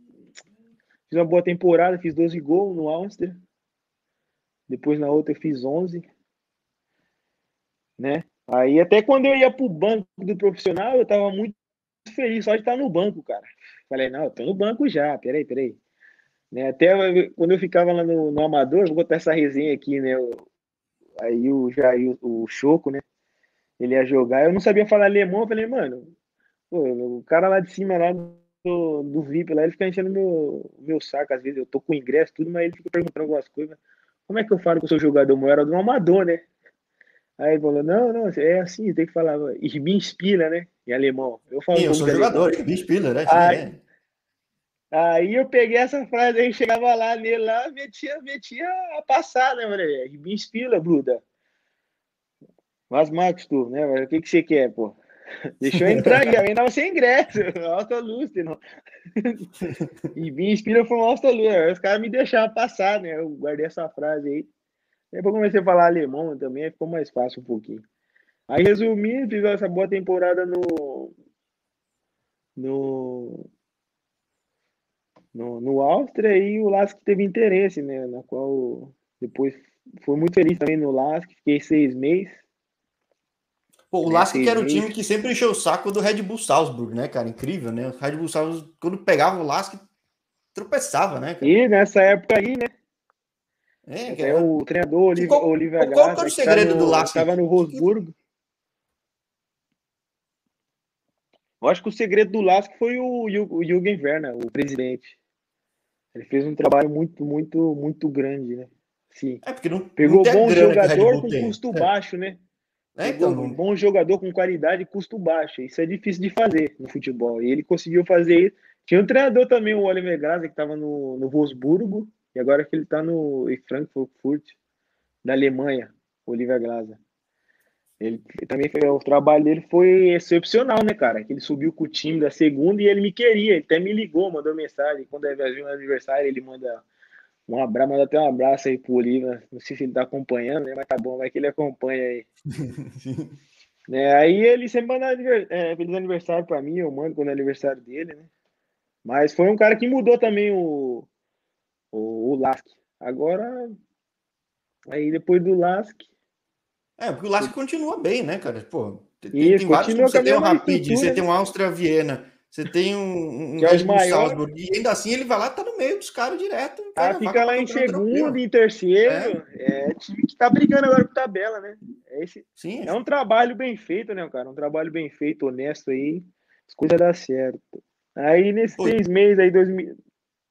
Fiz uma boa temporada, fiz 12 gols no Alster. Depois na outra eu fiz 11. Né? Aí até quando eu ia pro banco do profissional, eu tava muito feliz só de estar no banco, cara. Falei, não, eu tô no banco já, peraí, peraí. Né, até quando eu ficava lá no, no Amador, vou botar essa resenha aqui, né? O, aí o Jair, o Choco, né? Ele ia jogar, eu não sabia falar alemão, eu falei, mano, pô, o cara lá de cima, lá do, do VIP, lá, ele fica enchendo meu, meu saco, às vezes eu tô com ingresso, tudo, mas ele fica perguntando algumas coisas. Como é que eu falo que eu sou jogador? Eu era do Amador, né? Aí ele falou, não, não, é assim, tem que falar, bin Spieler, né? Em alemão. Eu falo Sim, eu sou jogador, ich bin Spieler, né? Aí, é. aí eu peguei essa frase, aí chegava lá nele, lá, metia, metia a passada, né? Ich bin Spieler, Bruda. Mas, Marcos, tu, né? O que, que você quer, pô? Deixa eu entrar aqui, tava sem ingresso, alta luz, não. e vim inspira foi um alta luz, os caras me deixaram passar, né? Eu guardei essa frase aí. Depois comecei a falar alemão também, ficou mais fácil um pouquinho. Aí, resumindo, fiz essa boa temporada no. No. No, no Áustria e o Lask teve interesse, né? Na qual depois foi muito feliz também no Lask, fiquei seis meses. Pô, o Lask que era o time que sempre encheu o saco do Red Bull Salzburg, né, cara? Incrível, né? O Red Bull Salzburg, quando pegava o Lask, tropeçava, né? Cara? E nessa época aí, né? É, é o treinador Oliver, qual, Oliver Qual era o segredo no, do Lask? Estava no Wolfsburgo. Eu acho que o segredo do Lask foi o, o Jürgen Werner, o presidente. Ele fez um trabalho muito, muito, muito grande, né? Sim. É porque não pegou não bom jogador com custo é. baixo, né? É, então, um bom jogador com qualidade e custo baixo. Isso é difícil de fazer no futebol. E ele conseguiu fazer isso. Tinha um treinador também, o Oliver Graza, que estava no, no Wolfsburgo, e agora que ele está no Frankfurt, da Alemanha, Oliver Glaser. Ele também foi, o trabalho dele foi excepcional, né, cara? Que ele subiu com o time da segunda e ele me queria, ele até me ligou, mandou mensagem. Quando é meu aniversário, ele manda um abraço, manda até um abraço aí pro Oliva. Não sei se ele tá acompanhando, né? Mas tá bom, vai que ele acompanha aí. né? Aí ele sempre manda é, feliz aniversário pra mim, eu mando quando é aniversário dele, né? Mas foi um cara que mudou também o, o, o Lask. Agora, aí depois do Lask. É, porque o Lask continua bem, né, cara? Pô, tem, Isso, tem vários. Você tem um Rapid, você tem um Áustria Viena você tem um, um que é o maior... Salzburg, e ainda assim ele vai lá, tá no meio dos caras direto. Ah, fica lá em segundo, em terceiro. É. é time que tá brigando agora com tabela, né? É, esse, Sim, é um trabalho bem feito, né, cara? Um trabalho bem feito, honesto aí. As coisas dão certo. Aí, nesses Oi. seis meses aí, 2000,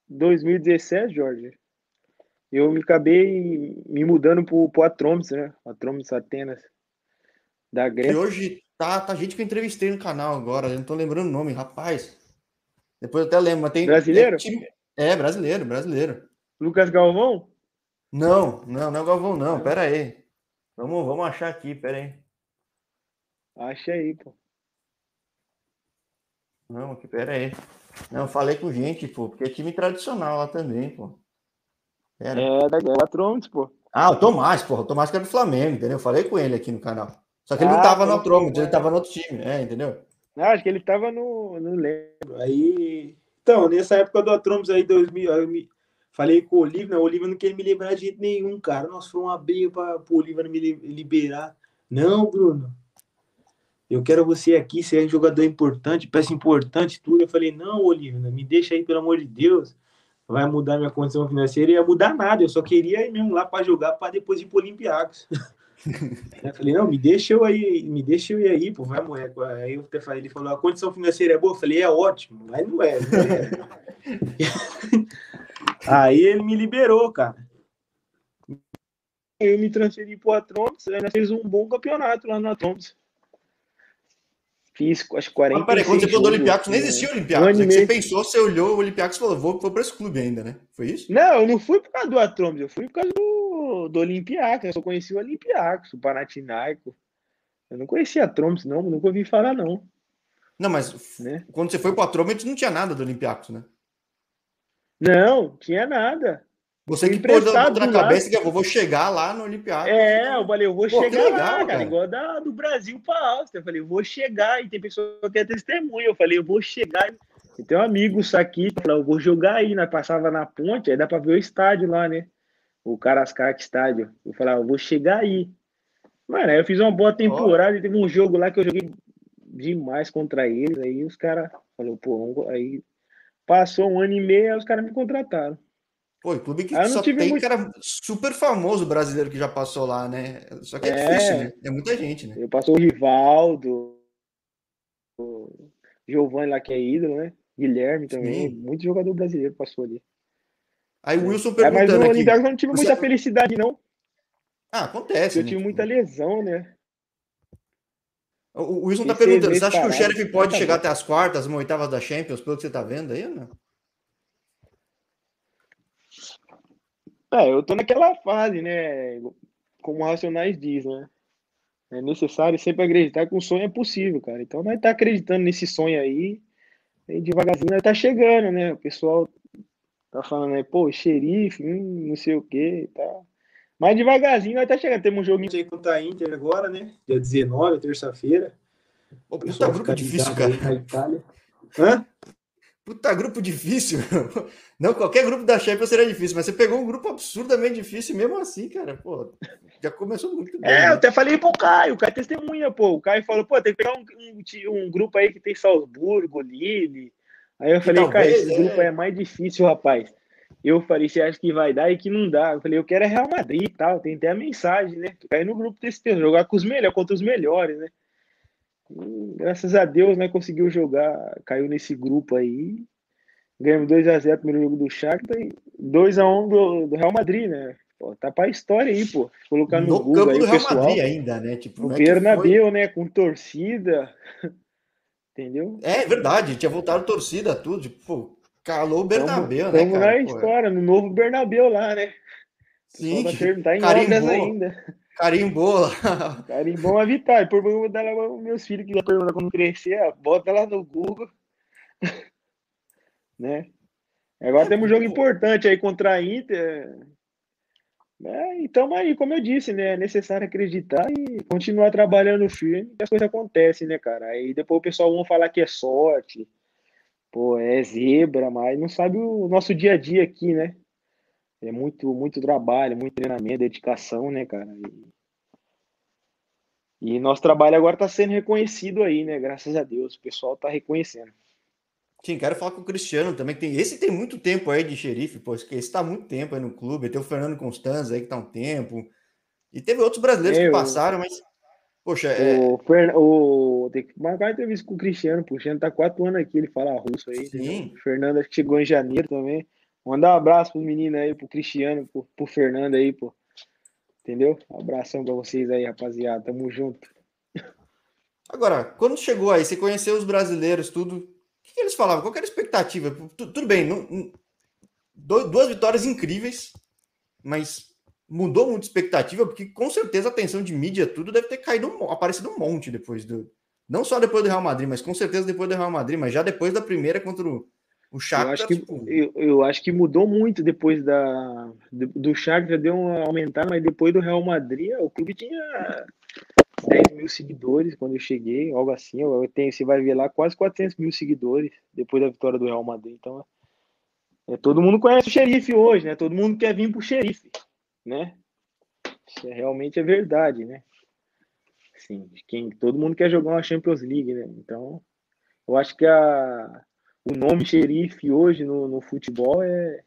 2017, Jorge, eu me acabei me mudando pro, pro Atromis, né? Atromis Atenas. Da Grécia. E hoje Tá, tá gente que eu entrevistei no canal agora, eu não tô lembrando o nome, rapaz. Depois eu até lembro, mas tem. Brasileiro? É, é, brasileiro, brasileiro. Lucas Galvão? Não, não, não é o Galvão, não. Pera aí. Vamos, vamos achar aqui, pera aí. Acha aí, pô. Não, pera aí. Não, falei com gente, pô, porque é time tradicional lá também, pô. Pera. É, da Galatrontes, pô. Ah, o Tomás, pô. O Tomás que é do Flamengo, entendeu? Eu falei com ele aqui no canal. Só que ele ah, não tava no Atrômetro, ele tava no outro time, é, entendeu? Não, acho que ele tava no. Não lembro. Aí. Então, nessa época do Atrômetro aí, 2000, eu me, falei com o Olívio, né? O Olívio não queria me liberar de jeito nenhum, cara. Nós foi uma briga para o Olívio não me liberar. Não, Bruno. Eu quero você aqui, você é jogador importante, peça importante, tudo. Eu falei, não, Olívio, me deixa aí, pelo amor de Deus. Vai mudar minha condição financeira. Ia mudar nada, eu só queria ir mesmo lá para jogar, para depois ir para Olympiacos. Eu falei, não, me deixa eu aí, me deixa eu ir aí, pô, vai moleque. Aí eu até falei, ele falou, a condição financeira é boa? Eu falei, é ótimo, mas não é. Não é. aí ele me liberou, cara. Eu me transferi pro Atroms, ainda fez um bom campeonato lá no Atroms. Fiz acho 40. Mas peraí, quando você falou do Olympiacos, nem existia o Olympiacos. É você pensou, você olhou o Olympiacos e falou, vou, vou para esse clube ainda, né? Foi isso? Não, eu não fui por causa do Atroms, eu fui por causa do do, Olympiacos, eu só conheci o Olympiacos, o Panathinaiko. Eu não conhecia a Troms, não, nunca ouvi falar, não. Não, mas né? quando você foi para a Troms, não tinha nada do Olympiacos, né? Não, tinha nada. Você que pôs na cabeça que eu vou chegar lá no Olympiacos. É, eu falei, eu vou Pô, chegar legal, lá, cara, cara. igual da, do Brasil para a Áustria. Eu falei, eu vou chegar, e tem pessoa que é testemunha. Eu falei, eu vou chegar. E tem um amigo aqui, falou, eu vou jogar aí, né? Passava na ponte, aí dá para ver o estádio lá, né? o Karascak Estádio. Eu falava, eu vou chegar aí. Mano, aí eu fiz uma boa temporada oh. e teve um jogo lá que eu joguei demais contra eles. Aí os caras falaram, pô, aí passou um ano e meio, aí os caras me contrataram. Pô, clube que só tem muito... cara super famoso brasileiro que já passou lá, né? Só que é, é difícil, né? É muita gente, né? Eu passou o Rivaldo, o Giovanni lá que é ídolo, né? Guilherme também, Sim. muito jogador brasileiro passou ali. Aí o Wilson perguntando é, mas no Olympiacos não tive muita felicidade, não. Ah, acontece. Eu né? tive muita lesão, né? O Wilson tá perguntando, você acha que o Sheriff pode chegar até as quartas, uma oitavas da Champions, pelo que você tá vendo aí, ou É, eu tô naquela fase, né? Como o Racionais diz, né? É necessário sempre acreditar que um sonho é possível, cara. Então nós tá acreditando nesse sonho aí, e devagarzinho nós tá chegando, né? O pessoal tá falando aí, pô, xerife, hum, não sei o que tá. Mas devagarzinho nós tá chegando. Temos um joguinho aí contra a Inter agora, né? Dia 19, terça-feira. O pessoal puta grupo difícil, cara. Na Itália. Hã? Puta grupo difícil. Não, qualquer grupo da Champions seria difícil, mas você pegou um grupo absurdamente difícil mesmo assim, cara. Pô, já começou muito bem. É, né? eu até falei pro Caio, o Caio testemunha, pô. O Caio falou, pô, tem que pegar um, um, um grupo aí que tem Salzburgo, Lille. Aí eu falei, Caio, esse é. grupo é mais difícil, rapaz. Eu falei, você acha que vai dar e que não dá? Eu falei, eu quero é Real Madrid e tal. Tem até a mensagem, né? Cair no grupo desse tempo, jogar com os melhores, contra os melhores, né? E, graças a Deus, né? Conseguiu jogar, caiu nesse grupo aí Ganhamos 2x0 primeiro jogo do Shakhtar e 2x1 do, do, Real Madrid, né? Pô, tá pra história aí, pô. Colocar no, no Google campo aí, do Real pessoal, Madrid ainda, né? Tipo, o é Bernabéu, né? Com torcida. Entendeu? É verdade, tinha voltado torcida, tudo. Tipo, pô, calou o Bernabéu, né? Estamos na história, no novo Bernabéu lá, né? Sim, tá, ter, tá em ainda. Carimbou lá. Carimbou uma vitória. Por favor, dar lá meus filhos que perguntar quando crescer, bota lá no Google né? Agora temos um jogo importante aí contra a Inter. É, então, aí, como eu disse, né? É necessário acreditar e continuar trabalhando firme que as coisas acontecem, né, cara? Aí depois o pessoal vai falar que é sorte, pô, é zebra, mas não sabe o nosso dia a dia aqui, né? É muito, muito trabalho, muito treinamento, dedicação, né, cara? E, e nosso trabalho agora está sendo reconhecido aí, né? Graças a Deus, o pessoal está reconhecendo. Sim, quero falar com o Cristiano também. Tem, esse tem muito tempo aí de xerife, pô. Esse está muito tempo aí no clube. Tem o Fernando Constanza aí que está um tempo. E teve outros brasileiros que passaram, mas. Poxa, é... o, Fern... o... Tem que marcar entrevista com o Cristiano. O Cristiano tá quatro anos aqui, ele fala russo aí. Sim. O Fernando acho que chegou em janeiro também. Mandar um abraço pro menino aí, pro Cristiano, pro, pro Fernando aí, pô. Entendeu? Um abração para vocês aí, rapaziada. Tamo junto. Agora, quando chegou aí, você conheceu os brasileiros, tudo que, que eles falavam? Qual era a expectativa? Tudo bem, não, duas vitórias incríveis, mas mudou muito a expectativa, porque com certeza a atenção de mídia, tudo deve ter caído, aparecido um monte depois do. Não só depois do Real Madrid, mas com certeza depois do Real Madrid, mas já depois da primeira contra o, o Shakhtar. Eu acho, que, tipo... eu, eu, acho que mudou muito depois da, do, Shakhtar, deu uma aumentada, mas depois do Real Madrid, o clube tinha 10 mil seguidores quando eu cheguei, algo assim. Eu tenho, você vai ver lá, quase 400 mil seguidores depois da vitória do Real Madrid. Então, é, todo mundo conhece o xerife hoje, né? Todo mundo quer vir pro xerife, né? Isso é, realmente é verdade, né? Sim, quem, todo mundo quer jogar uma Champions League, né? Então, eu acho que a, o nome xerife hoje no, no futebol é,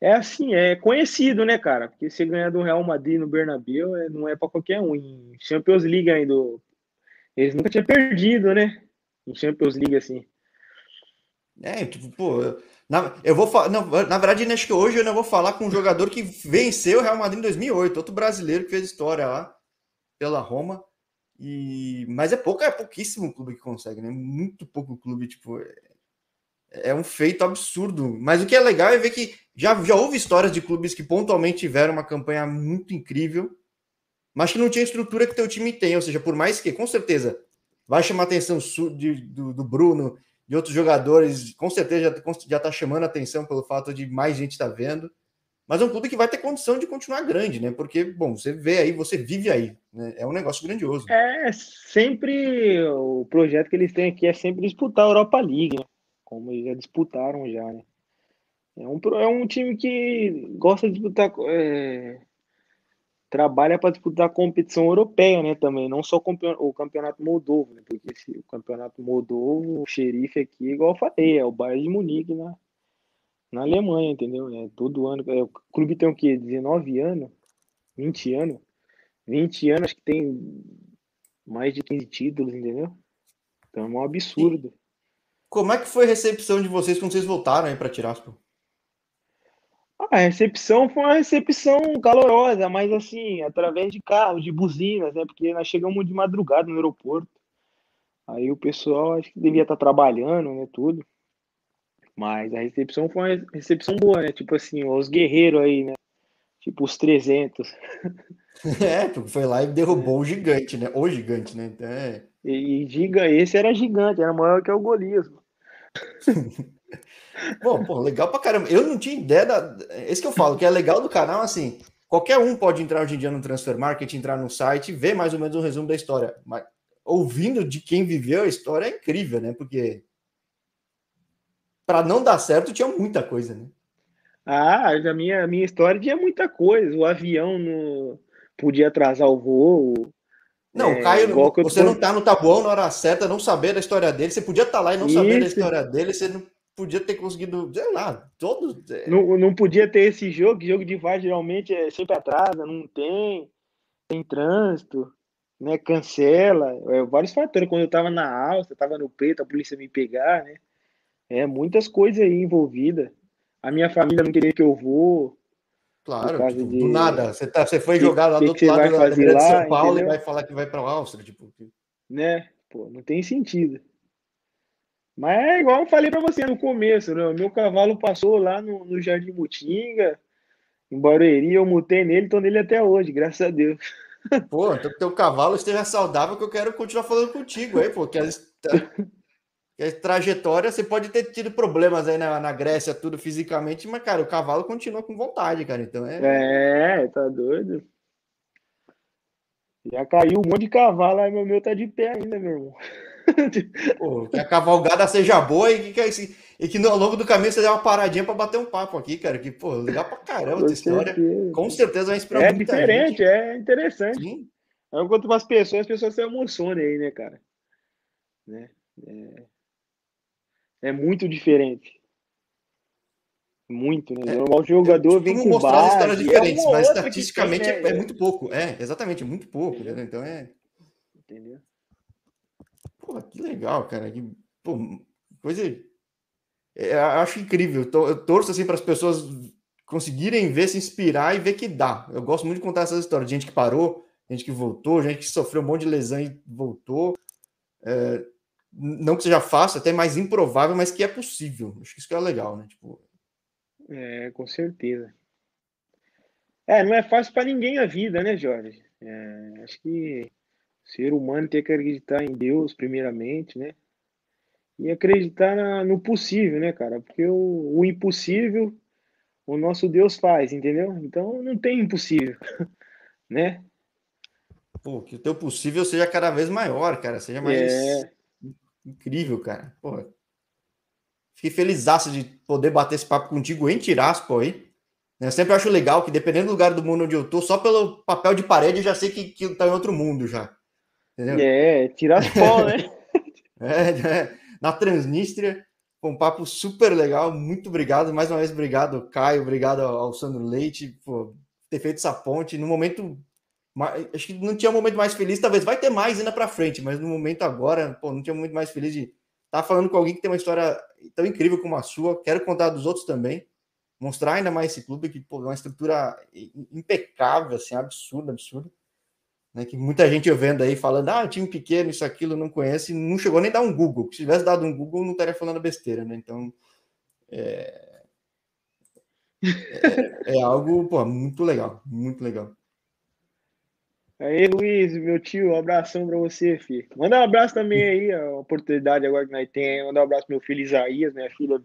é assim, é conhecido, né, cara? Porque você ganhar do Real Madrid no Bernabéu é, não é para qualquer um. Em Champions League ainda, eles nunca tinham perdido, né? Em Champions League, assim. É, tipo, pô, na, eu vou falar, na verdade, acho que hoje eu não vou falar com um jogador que venceu o Real Madrid em 2008, outro brasileiro que fez história lá pela Roma. E mas é pouco, é pouquíssimo clube que consegue, né? Muito pouco clube, tipo, é, é um feito absurdo. Mas o que é legal é ver que já, já houve histórias de clubes que pontualmente tiveram uma campanha muito incrível, mas que não tinha a estrutura que teu time tem. Ou seja, por mais que, com certeza, vai chamar a atenção de, do, do Bruno, de outros jogadores, com certeza já está chamando a atenção pelo fato de mais gente estar tá vendo. Mas é um clube que vai ter condição de continuar grande, né? Porque, bom, você vê aí, você vive aí. Né? É um negócio grandioso. É sempre o projeto que eles têm aqui é sempre disputar a Europa League, né? como eles já disputaram já, né? É um, é um time que gosta de disputar. É, trabalha para disputar a competição europeia, né, também, não só o campeonato moldovo, né, porque esse, o campeonato moldovo, o xerife aqui, igual eu falei, é o Bayern de Munique na, na Alemanha, entendeu? É todo ano, é, o clube tem o quê? 19 anos? 20 anos? 20 anos, acho que tem mais de 15 títulos, entendeu? Então é um absurdo. Como é que foi a recepção de vocês quando vocês voltaram aí para Tiraspol? A recepção foi uma recepção calorosa, mas assim, através de carros, de buzinas, né? Porque nós chegamos de madrugada no aeroporto. Aí o pessoal acho que devia estar trabalhando, né? Tudo. Mas a recepção foi uma recepção boa, né? Tipo assim, os guerreiros aí, né? Tipo os 300. É, foi lá e derrubou o gigante, né? O gigante, né? É... E, giga, esse era gigante, era maior que o Golias. Bom, pô, legal pra caramba. Eu não tinha ideia da. Esse que eu falo, que é legal do canal, assim. Qualquer um pode entrar hoje em dia no Transfer Market, entrar no site e ver mais ou menos um resumo da história. Mas ouvindo de quem viveu a história é incrível, né? Porque para não dar certo tinha muita coisa, né? Ah, a minha, a minha história tinha muita coisa. O avião no... podia atrasar o voo. Não, é, Caio, você não tá no tabuão na hora certa, não saber da história dele. Você podia estar tá lá e não Isso. saber da história dele, você não podia ter conseguido, sei lá, todos. É... Não, não podia ter esse jogo, jogo de VAR geralmente é sempre atrasa, não tem, tem trânsito, né? Cancela, é, vários fatores. Quando eu tava na Áustria, tava no preto, a polícia me pegar, né? É, muitas coisas aí envolvidas. A minha família não queria que eu vou. Claro, tipo, de... do nada. Você, tá, você foi jogar lá do outro lado da de São Paulo entendeu? e vai falar que vai para a Áustria, tipo. Né? Pô, não tem sentido. Mas é igual eu falei para você no começo, né? Meu cavalo passou lá no, no Jardim Mutinga, em Barueri, eu mutei nele, tô nele até hoje, graças a Deus. Pô, então que teu cavalo esteja saudável, que eu quero continuar falando contigo aí, pô, que a, que a trajetória, você pode ter tido problemas aí na, na Grécia, tudo fisicamente, mas, cara, o cavalo continua com vontade, cara, então é... É, tá doido. Já caiu um monte de cavalo, aí meu meu tá de pé ainda, meu irmão. Pô, que a cavalgada seja boa e que, que, e que no, ao longo do caminho você dê uma paradinha para bater um papo aqui, cara. Que, pô, legal pra caramba essa história. Com certeza vai inspirar É diferente, gente. é interessante. Sim. Enquanto umas pessoas, as pessoas se emocionam aí, né, cara? Né? É, é muito diferente. Muito, né? É, o jogador vem com mostrar base, histórias é diferentes, é mas estatisticamente tem, né? é, é, muito pouco. É, exatamente, muito pouco. Né? Então é. Entendeu? Pô, que legal, cara. Que, pô, coisa. É, eu acho incrível. Eu torço assim para as pessoas conseguirem ver, se inspirar e ver que dá. Eu gosto muito de contar essas histórias. Gente que parou, gente que voltou, gente que sofreu um monte de lesão e voltou. É, não que seja fácil, até mais improvável, mas que é possível. Acho que isso que é legal, né? Tipo... É, com certeza. É, não é fácil para ninguém a vida, né, Jorge? É, acho que ser humano tem que acreditar em Deus, primeiramente, né? E acreditar na, no possível, né, cara? Porque o, o, impossível o nosso Deus faz, entendeu? Então não tem impossível, né? Pô, que o teu possível seja cada vez maior, cara, seja mais é... incrível, cara. Pô, fiquei feliz de poder bater esse papo contigo em Tiraspo aí. Eu sempre acho legal que, dependendo do lugar do mundo onde eu tô, só pelo papel de parede eu já sei que, que tá em outro mundo já. Entendeu? É, tirar pó, né? é, é, na Transnistria, um papo super legal. Muito obrigado. Mais uma vez, obrigado, Caio. Obrigado ao Sandro Leite por ter feito essa ponte. No momento. Acho que não tinha um momento mais feliz, talvez vai ter mais ainda para frente, mas no momento agora, pô, não tinha um momento mais feliz de estar tá falando com alguém que tem uma história tão incrível como a sua. Quero contar dos outros também, mostrar ainda mais esse clube que pô, é uma estrutura impecável, assim, absurda, absurda né, que muita gente eu vendo aí falando, ah, time pequeno, isso, aquilo, não conhece, não chegou nem a dar um Google. Se tivesse dado um Google, não estaria falando besteira, né? Então, é, é, é algo, pô, muito legal, muito legal. Aí, Luiz, meu tio, um abração para você, filho. Manda um abraço também aí, a oportunidade agora que nós temos. Manda um abraço pro meu filho Isaías, minha filha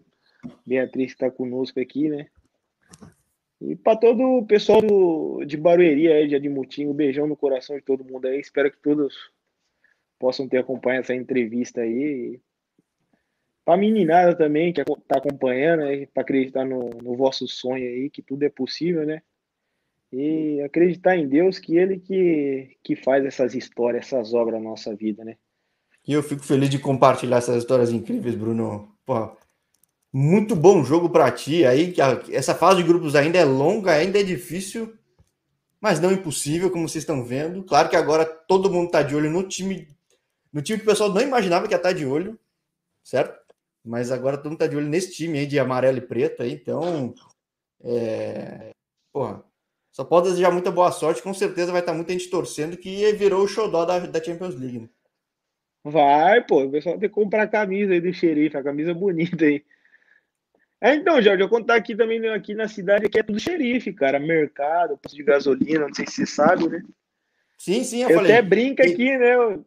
Beatriz, que está conosco aqui, né? E para todo o pessoal do, de Barueri aí, de Admutinho, um beijão no coração de todo mundo aí. Espero que todos possam ter acompanhado essa entrevista aí. Para meninada também, que está acompanhando, para acreditar no, no vosso sonho aí, que tudo é possível, né? E acreditar em Deus que Ele que, que faz essas histórias, essas obras na nossa vida, né? E eu fico feliz de compartilhar essas histórias incríveis, Bruno. Pô, muito bom jogo para ti. Aí essa fase de grupos ainda é longa, ainda é difícil, mas não impossível, como vocês estão vendo. Claro que agora todo mundo está de olho no time, no time que o pessoal não imaginava que ia estar tá de olho, certo? Mas agora todo mundo está de olho nesse time aí de amarelo e preto aí, então é... Porra, só pode desejar muita boa sorte, com certeza vai estar muita gente torcendo que virou o xodó da, da Champions League. Né? Vai, pô, o pessoal tem que comprar a camisa aí do xerife, a camisa bonita aí. É, então, Jorge, eu contar aqui também, aqui na cidade, aqui é tudo xerife, cara, mercado, posto de gasolina, não sei se você sabe, né? Sim, sim, eu, eu falei. até brinca aqui, né? Eu,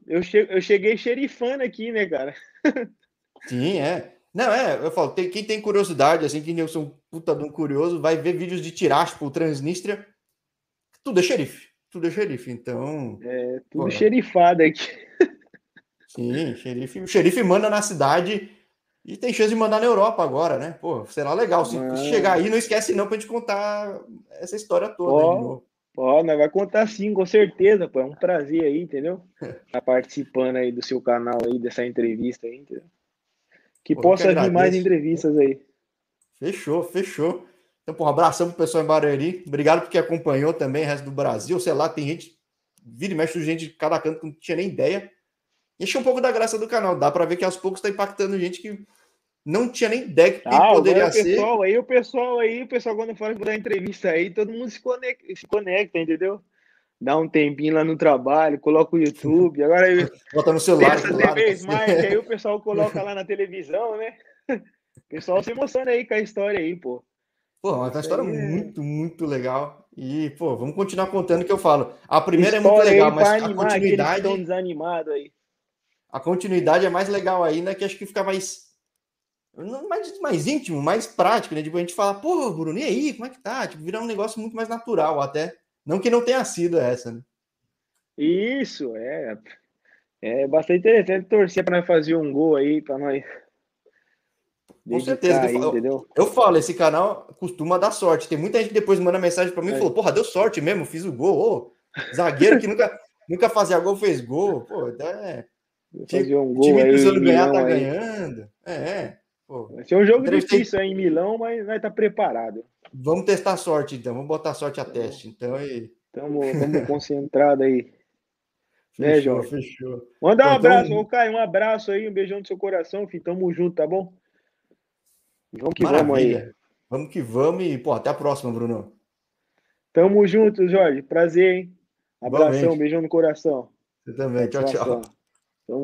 eu cheguei xerifando aqui, né, cara? Sim, é. Não, é, eu falo, tem, quem tem curiosidade, assim, quem eu sou um puta de um curioso, vai ver vídeos de Tiraspol, Transnistria, tudo é xerife. Tudo é xerife, então. É, tudo pô, xerifado aqui. Sim, xerife. O xerife manda na cidade e tem chance de mandar na Europa agora, né? Pô, será legal. Se, chegar aí, não esquece não pra gente contar essa história toda. Ó, ó, nós vai contar sim, com certeza, pô. É um prazer aí, entendeu? Tá participando aí do seu canal aí, dessa entrevista aí, entendeu? Que pô, possa que vir mais entrevistas aí. Fechou, fechou. Então, pô, um abração pro pessoal em Barueri. Obrigado porque acompanhou também o resto do Brasil. Sei lá, tem gente, vira e mexe gente de cada canto que não tinha nem ideia. Enche um pouco da graça do canal. Dá para ver que aos poucos está impactando gente que não tinha nem ideia que ah, poderia o pessoal, ser. Aí o pessoal aí, o pessoal quando fala da entrevista aí, todo mundo se conecta, se conecta, entendeu? Dá um tempinho lá no trabalho, coloca o YouTube, agora aí, bota no celular, cada vez mais, aí o pessoal coloca lá na televisão, né? O pessoal se emociona aí com a história aí, pô. Pô, uma história é... muito, muito legal. E, pô, vamos continuar contando o que eu falo. A primeira história é muito legal, mas a continuidade. Estão desanimados aí. A continuidade é mais legal ainda, que acho que fica mais. Mais, mais íntimo, mais prático, né? Tipo, a gente fala, pô, Bruno, e aí, como é que tá? Tipo, virar um negócio muito mais natural até. Não que não tenha sido essa, né? Isso, é. É bastante interessante torcer para nós fazer um gol aí, para nós com certeza. Aí, eu, falo, eu, falo, esse canal costuma dar sorte. Tem muita gente que depois manda mensagem para mim é. e falou: Porra, deu sorte mesmo, fiz o gol. zagueiro que nunca, nunca fazia gol fez gol. Pô, é. Fazer um gol time aí, precisando ganhar, tá aí. ganhando. É, é. Pô, Vai ser um jogo difícil aí em Milão, mas vai estar tá preparado. Vamos testar sorte, então. Vamos botar sorte a teste. Então, e... Estamos concentrados aí. Né, fechou, né, fechou. Manda um então, abraço, ô Caio, um abraço aí, um beijão no seu coração, filho. Tamo junto, tá bom? Vamos que Maravilha. vamos aí. Vamos que vamos e, pô, até a próxima, Bruno. Tamo junto, Jorge. Prazer, hein? Abração, beijão no coração. Você também. Tchau, tchau.